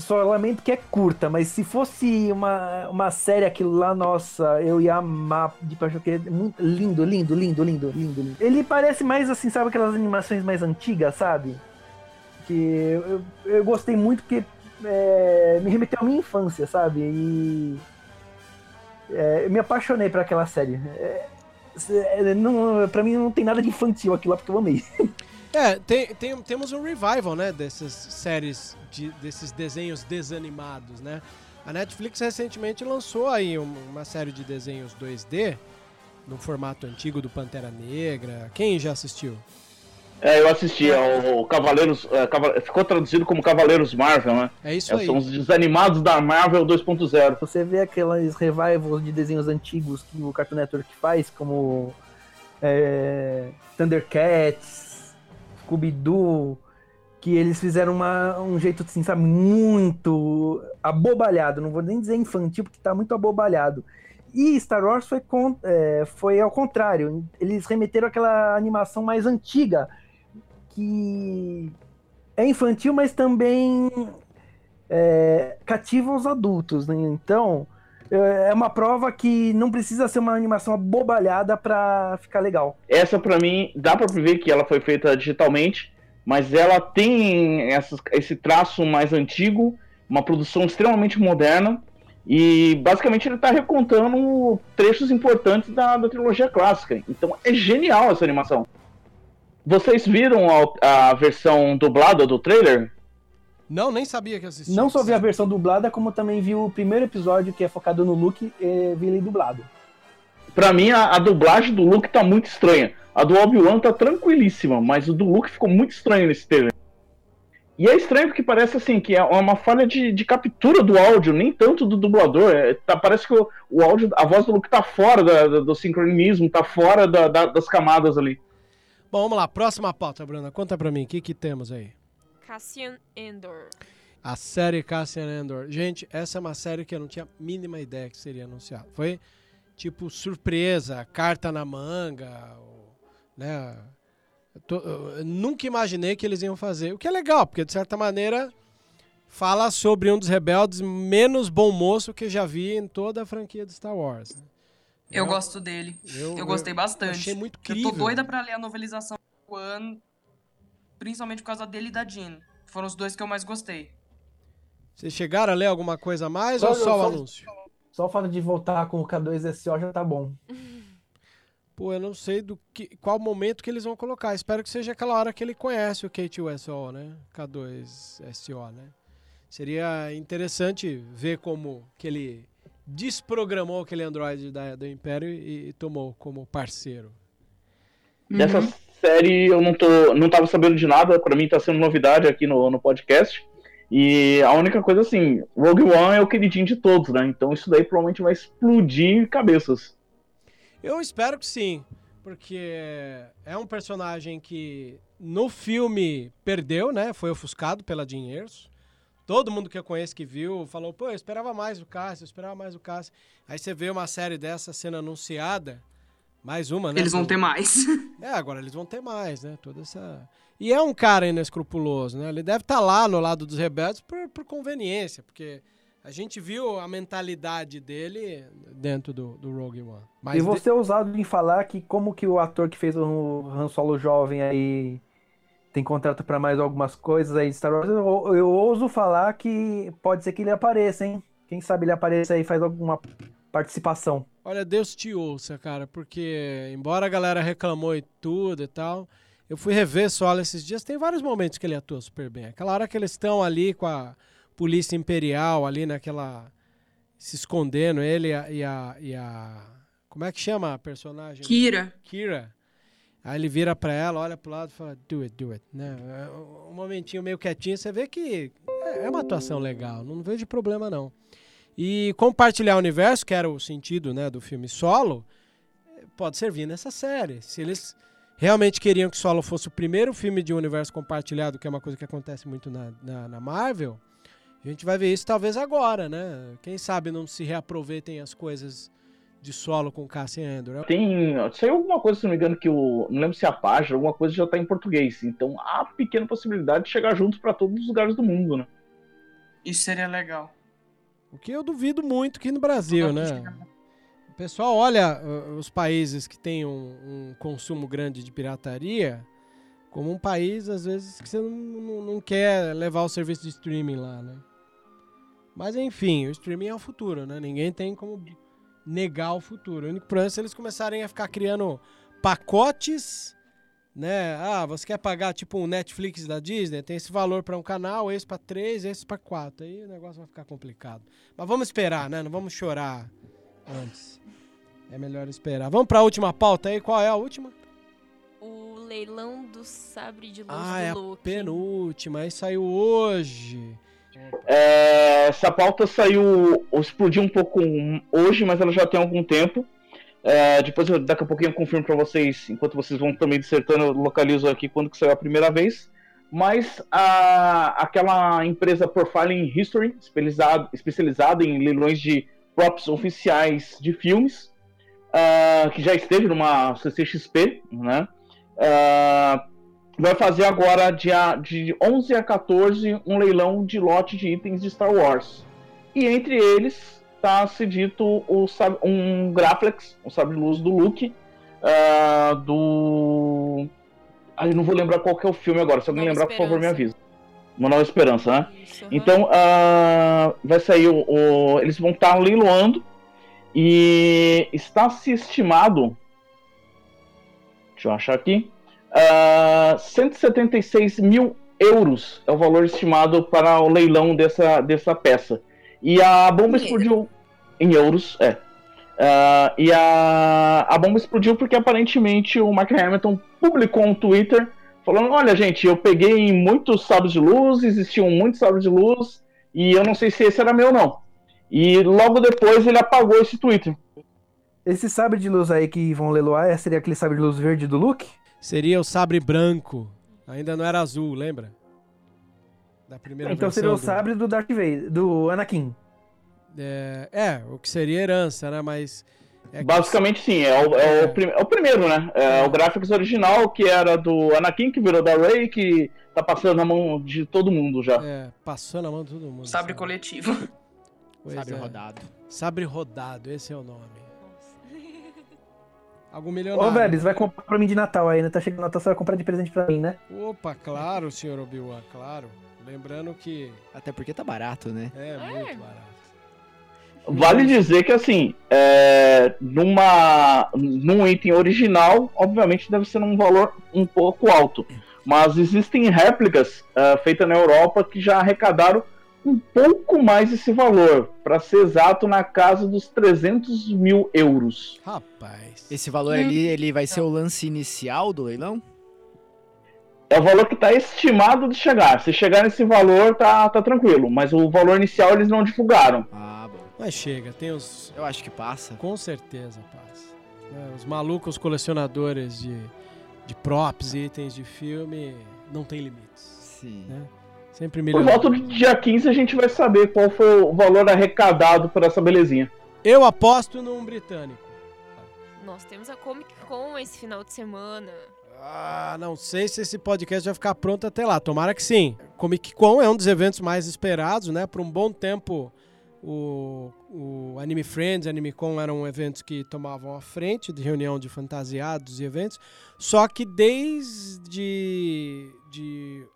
só lamento que é curta, mas se fosse uma, uma série aquilo lá, nossa, eu ia amar de paixão, que é muito lindo, lindo, lindo, lindo, lindo, lindo. Ele parece mais assim, sabe aquelas animações mais antigas, sabe? Que eu, eu gostei muito porque é, me remeteu à minha infância, sabe? E é, eu me apaixonei por aquela série. É, é não, pra mim não tem nada de infantil aquilo lá, porque eu amei. É, tem, tem, temos um revival, né, dessas séries, de, desses desenhos desanimados, né? A Netflix recentemente lançou aí uma série de desenhos 2D, no formato antigo do Pantera Negra. Quem já assistiu? É, eu assisti ao Cavaleiros. É, ficou traduzido como Cavaleiros Marvel, né? É isso é, aí. São os desanimados da Marvel 2.0. Você vê aqueles revivals de desenhos antigos que o Cartoon Network faz, como é, Thundercats, Scooby-Doo, que eles fizeram uma, um jeito assim, sabe, muito abobalhado. Não vou nem dizer infantil, porque tá muito abobalhado. E Star Wars foi, com, é, foi ao contrário. Eles remeteram aquela animação mais antiga, que é infantil, mas também é, cativa os adultos. Né? Então, é, é uma prova que não precisa ser uma animação abobalhada para ficar legal. Essa para mim dá para ver que ela foi feita digitalmente, mas ela tem esse traço mais antigo, uma produção extremamente moderna e basicamente ele está recontando trechos importantes da, da trilogia clássica. Então é genial essa animação. Vocês viram a, a versão dublada do trailer? Não, nem sabia que assistia. Não só vi a versão dublada, como também vi o primeiro episódio que é focado no Luke e vi ele dublado. Pra mim, a, a dublagem do Luke tá muito estranha. A do Obi-Wan tá tranquilíssima, mas o do Luke ficou muito estranho nesse trailer. E é estranho porque parece assim que é uma falha de, de captura do áudio, nem tanto do dublador. É, tá, parece que o, o, áudio, a voz do Luke tá fora da, da, do sincronismo, tá fora da, das camadas ali. Bom, vamos lá, próxima pauta, Bruna. Conta pra mim, o que, que temos aí? Cassian Endor. A série Cassian Endor. Gente, essa é uma série que eu não tinha mínima ideia que seria anunciada. Foi tipo surpresa, carta na manga, né? Tô, eu nunca imaginei que eles iam fazer. O que é legal, porque de certa maneira fala sobre um dos rebeldes menos bom moço que já vi em toda a franquia de Star Wars. Né? Eu, eu, gosto dele. Eu, eu gostei bastante. achei muito incrível. Eu tô doida pra ler a novelização do ano, principalmente por causa dele e da Jean. Foram os dois que eu mais gostei. Vocês chegaram a ler alguma coisa a mais só, ou só o anúncio? Só o fato de voltar com o K2SO já tá bom. Pô, eu não sei do que, qual momento que eles vão colocar. Espero que seja aquela hora que ele conhece o K2SO, né? K2SO, né? Seria interessante ver como que ele desprogramou aquele Android da, do Império e, e tomou como parceiro. Dessa uhum. série eu não tô, não tava sabendo de nada, para mim tá sendo novidade aqui no, no podcast. E a única coisa assim, Rogue One é o queridinho de todos, né? Então isso daí provavelmente vai explodir cabeças. Eu espero que sim, porque é um personagem que no filme perdeu, né? Foi ofuscado pela Erso. Todo mundo que eu conheço que viu falou, pô, eu esperava mais o Cássio, eu esperava mais o Cássio. Aí você vê uma série dessa sendo anunciada, mais uma, né? Eles vão ter mais. É, agora eles vão ter mais, né? Toda essa... E é um cara inescrupuloso, né? Ele deve estar tá lá no lado dos rebeldes por, por conveniência, porque a gente viu a mentalidade dele dentro do, do Rogue One. Mas e você de... é ousado em falar que como que o ator que fez o Han Solo jovem aí tem contrato para mais algumas coisas aí de Star Wars, eu, eu, ouso falar que pode ser que ele apareça, hein? Quem sabe ele apareça aí e faz alguma participação. Olha, Deus te ouça, cara, porque embora a galera reclamou e tudo e tal, eu fui rever solo esses dias, tem vários momentos que ele atua super bem. Aquela hora que eles estão ali com a polícia imperial ali naquela. se escondendo, ele e a, e a, e a. como é que chama a personagem? Kira. Kira. Aí ele vira pra ela, olha pro lado e fala, do it, do it. Né? Um momentinho meio quietinho, você vê que é uma atuação legal, não vejo problema não. E compartilhar o universo, que era o sentido né, do filme solo, pode servir nessa série. Se eles realmente queriam que Solo fosse o primeiro filme de um universo compartilhado, que é uma coisa que acontece muito na, na, na Marvel, a gente vai ver isso talvez agora, né? Quem sabe não se reaproveitem as coisas de solo com Cassian Andor. Tem. Saiu alguma coisa, se não me engano, que o. Não lembro se a página, alguma coisa já tá em português. Então há pequena possibilidade de chegar juntos para todos os lugares do mundo, né? Isso seria legal. O que eu duvido muito aqui no Brasil, né? O pessoal olha os países que têm um, um, consumo grande de pirataria como um país, às vezes, que você não, não, não quer levar o serviço de streaming lá, né? Mas enfim, o streaming é o futuro, né? Ninguém tem como negar o futuro. O único problema é se eles começarem a ficar criando pacotes, né? Ah, você quer pagar tipo um Netflix da Disney? Tem esse valor para um canal, esse para três, esse para quatro. Aí o negócio vai ficar complicado. Mas vamos esperar, né? Não vamos chorar antes. É melhor esperar. Vamos para a última pauta aí. Qual é a última? O leilão do sabre de luz ah, do é a penúltima. Aí saiu hoje. É, essa pauta saiu, explodiu um pouco hoje, mas ela já tem algum tempo. É, depois, daqui a pouquinho, eu confirmo para vocês, enquanto vocês vão também dissertando, eu localizo aqui quando que saiu a primeira vez. Mas a, aquela empresa Profiling History, especializada, especializada em leilões de props oficiais de filmes, uh, que já esteve numa CCXP, né? Uh, vai fazer agora dia, de 11 a 14 um leilão de lote de itens de Star Wars. E entre eles está se dito o, um Graflex, um sabre de luz do Luke, uh, do. Ah, eu não vou lembrar qual que é o filme agora. Se alguém Nova lembrar, Esperança. por favor, me avisa. Uma Nova Esperança, né? Isso, então, uh, vai sair o, o, Eles vão estar leiloando. E está se estimado. Deixa eu achar aqui Uh, 176 mil euros é o valor estimado para o leilão dessa, dessa peça. E a bomba explodiu em euros, é. Uh, e a, a bomba explodiu porque aparentemente o Mark Hamilton publicou um Twitter falando: Olha, gente, eu peguei muitos sabres de luz, existiam muitos sabres de luz, e eu não sei se esse era meu, não. E logo depois ele apagou esse Twitter. Esse sabre de luz aí que vão leiloar seria aquele sabre de luz verde do Luke? Seria o sabre branco. Ainda não era azul, lembra? Da primeira então seria o do... sabre do Darth Vader, do Anakin. É, é, o que seria herança, né? Mas. É Basicamente sim, é o, é, é. O, prim... é o primeiro, né? É, é, o Graphics original, que era do Anakin, que virou da Rey, que tá passando na mão de todo mundo já. É, passou na mão de todo mundo. Sabre sabe? coletivo. Pois sabre é. rodado. Sabre rodado, esse é o nome. Algum milionário. Ô, velho, você vai comprar pra mim de Natal aí, né? Tá chegando Natal, você vai comprar de presente pra mim, né? Opa, claro, senhor Obi-Wan, claro. Lembrando que. Até porque tá barato, né? É, é. muito barato. Vale dizer que, assim, é, numa, num item original, obviamente deve ser num valor um pouco alto. Mas existem réplicas uh, feitas na Europa que já arrecadaram um pouco mais esse valor, para ser exato, na casa dos 300 mil euros. Rapaz. Esse valor hum. ali, ele vai ser o lance inicial do leilão? É o valor que está estimado de chegar. Se chegar nesse valor, tá, tá tranquilo. Mas o valor inicial eles não divulgaram. Ah, bom. Mas chega, tem os. Eu acho que passa. Com certeza passa. É, os malucos colecionadores de, de props e itens de filme não tem limites. Sim. Né? Sempre melhor. Por volta do dia 15 a gente vai saber qual foi o valor arrecadado por essa belezinha. Eu aposto num britânico. Nós temos a Comic Con esse final de semana. Ah, não sei se esse podcast vai ficar pronto até lá. Tomara que sim. Comic Con é um dos eventos mais esperados, né? Por um bom tempo, o, o Anime Friends, Anime Con eram eventos que tomavam a frente de reunião de fantasiados e eventos. Só que desde de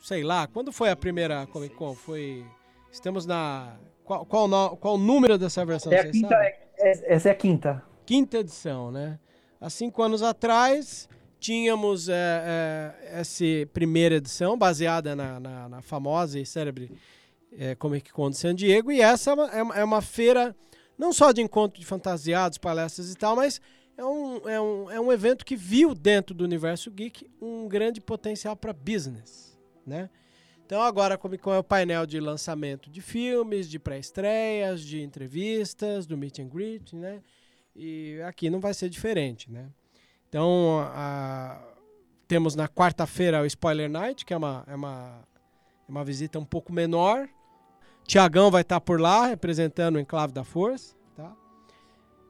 sei lá, quando foi a primeira Comic Con? Foi. Estamos na. Qual, qual, qual o número dessa versão? É quinta, é, essa é a quinta. Quinta edição, né? Há cinco anos atrás, tínhamos é, é, essa primeira edição, baseada na, na, na famosa e célebre é, Comic Con de San Diego, e essa é uma, é uma feira não só de encontro de fantasiados, palestras e tal, mas é um, é um, é um evento que viu dentro do universo geek um grande potencial para business né? Então agora a Comic Con é o painel de lançamento de filmes, de pré-estreias, de entrevistas, do meet and greet, né? E aqui não vai ser diferente, né? Então a, temos na quarta-feira o Spoiler Night, que é uma, é uma, é uma visita um pouco menor. Tiagão vai estar por lá representando o Enclave da Força, tá?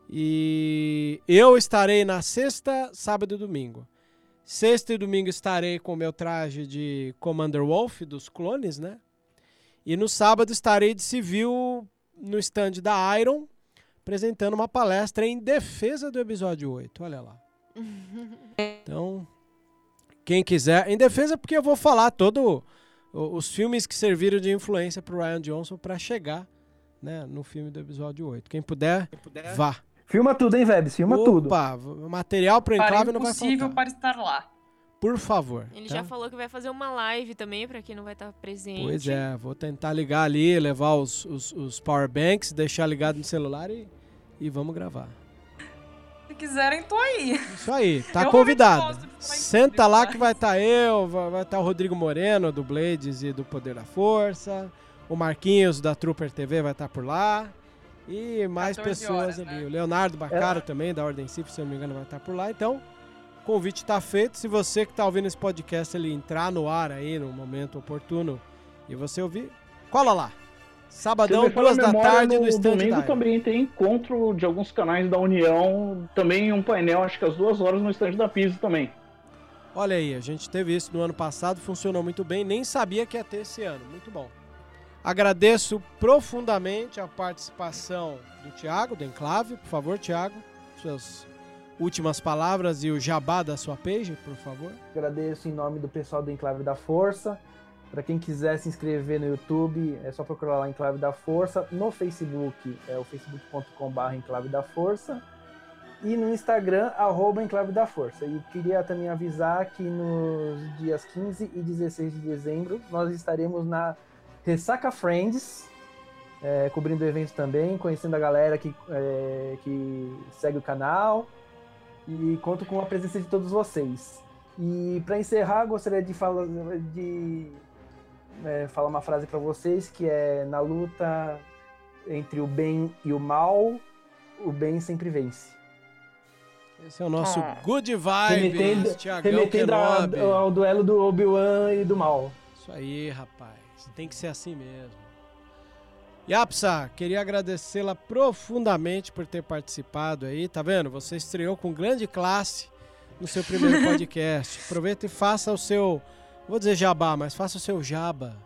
E eu estarei na sexta, sábado e domingo. Sexta e domingo estarei com o meu traje de Commander Wolf dos clones, né? E no sábado estarei de civil no stand da Iron, apresentando uma palestra em defesa do episódio 8. Olha lá. Então, quem quiser, em defesa porque eu vou falar todo os filmes que serviram de influência para o Ryan Johnson para chegar, né, no filme do episódio 8. Quem puder, Quem puder vá. Filma tudo, hein, Vebs? Filma Opa, tudo. Opa, material pro Enclave não vai faltar. para estar lá. Por favor. Ele tá? já falou que vai fazer uma live também, para quem não vai estar presente. Pois é, vou tentar ligar ali, levar os, os, os power banks, deixar ligado no celular e, e vamos gravar. Se quiserem, tô aí. Isso aí, tá eu convidado. Senta lá que vai estar tá eu, vai estar tá o Rodrigo Moreno, do Blades e do Poder da Força. O Marquinhos, da Trooper TV, vai estar tá por lá. E mais pessoas horas, ali. Né? O Leonardo Bacaro é. também, da Ordem Cif, se eu não me engano, vai estar por lá. Então, o convite está feito. Se você que está ouvindo esse podcast ele entrar no ar aí no momento oportuno e você ouvir, cola lá. Sabadão, duas da tarde, no, no stand domingo também tem encontro de alguns canais da União, também um painel, acho que às duas horas no stand da Pisa também. Olha aí, a gente teve isso no ano passado, funcionou muito bem, nem sabia que ia ter esse ano, muito bom. Agradeço profundamente a participação do Tiago, do Enclave. Por favor, Tiago, suas últimas palavras e o jabá da sua page, por favor. Agradeço em nome do pessoal do Enclave da Força. Para quem quiser se inscrever no YouTube, é só procurar lá Enclave da Força. No Facebook é o facebook.com.br Enclave da Força. e no Instagram, arroba Enclave da Força. E queria também avisar que nos dias 15 e 16 de dezembro nós estaremos na Ressaca Friends, é, cobrindo o evento também, conhecendo a galera que, é, que segue o canal e conto com a presença de todos vocês. E para encerrar, gostaria de falar, de, é, falar uma frase para vocês que é na luta entre o bem e o mal, o bem sempre vence. Esse é o nosso ah. Good Vibes, remetendo, remetendo ao, ao duelo do Obi-Wan e do mal. Isso aí, rapaz. Tem que ser assim mesmo. Yapsa, queria agradecê-la profundamente por ter participado aí. Tá vendo? Você estreou com grande classe no seu primeiro podcast. Aproveita e faça o seu, vou dizer jabá, mas faça o seu jaba,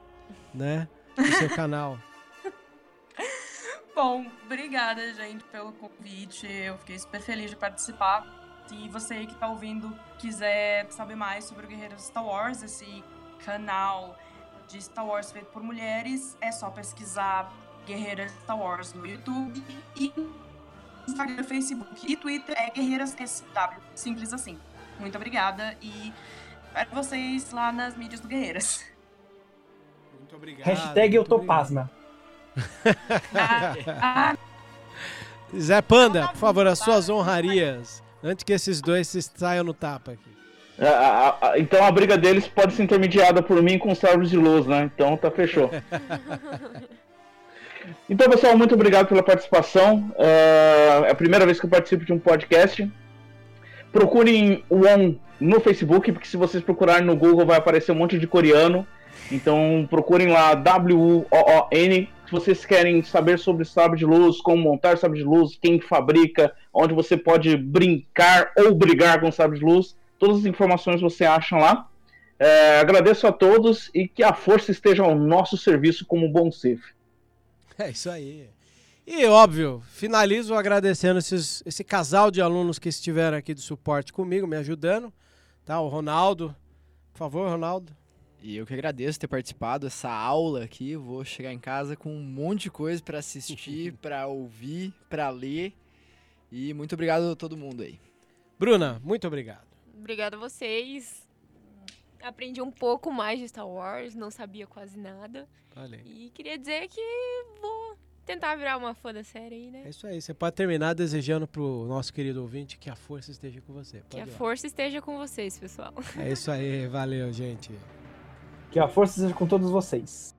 né? No seu canal. Bom, obrigada, gente, pelo convite. Eu fiquei super feliz de participar. Se você aí que tá ouvindo quiser saber mais sobre o Guerreiros Star Wars, esse canal de Star Wars feito por mulheres, é só pesquisar Guerreiras Star Wars no YouTube e Instagram, Facebook e Twitter é Guerreiras SW. Simples assim. Muito obrigada e espero vocês lá nas mídias do Guerreiras. Muito obrigado. Hashtag eu tô pasma. ah, Zé Panda, por favor, as suas honrarias. Antes que esses dois se saiam no tapa aqui. A, a, a, então a briga deles pode ser intermediada por mim com os servos de luz, né? Então tá fechou. então, pessoal, muito obrigado pela participação. Uh, é a primeira vez que eu participo de um podcast. Procurem o ON no Facebook, porque se vocês procurarem no Google vai aparecer um monte de coreano. Então procurem lá W-O-O-N. Se vocês querem saber sobre sabre de luz, como montar sabre de luz, quem fabrica, onde você pode brincar ou brigar com sabre de luz, Todas as informações você acha lá. É, agradeço a todos e que a força esteja ao nosso serviço como bom Sif. É isso aí. E óbvio, finalizo agradecendo esses, esse casal de alunos que estiveram aqui de suporte comigo, me ajudando. Tá, o Ronaldo. Por favor, Ronaldo. E eu que agradeço ter participado dessa aula aqui. Vou chegar em casa com um monte de coisa para assistir, para ouvir, para ler. E muito obrigado a todo mundo aí. Bruna, muito obrigado. Obrigada a vocês. Aprendi um pouco mais de Star Wars, não sabia quase nada. Olha E queria dizer que vou tentar virar uma fã da série aí, né? É isso aí. Você pode terminar desejando pro nosso querido ouvinte que a força esteja com você. Pode que a força esteja com vocês, pessoal. É isso aí. Valeu, gente. Que a força esteja com todos vocês.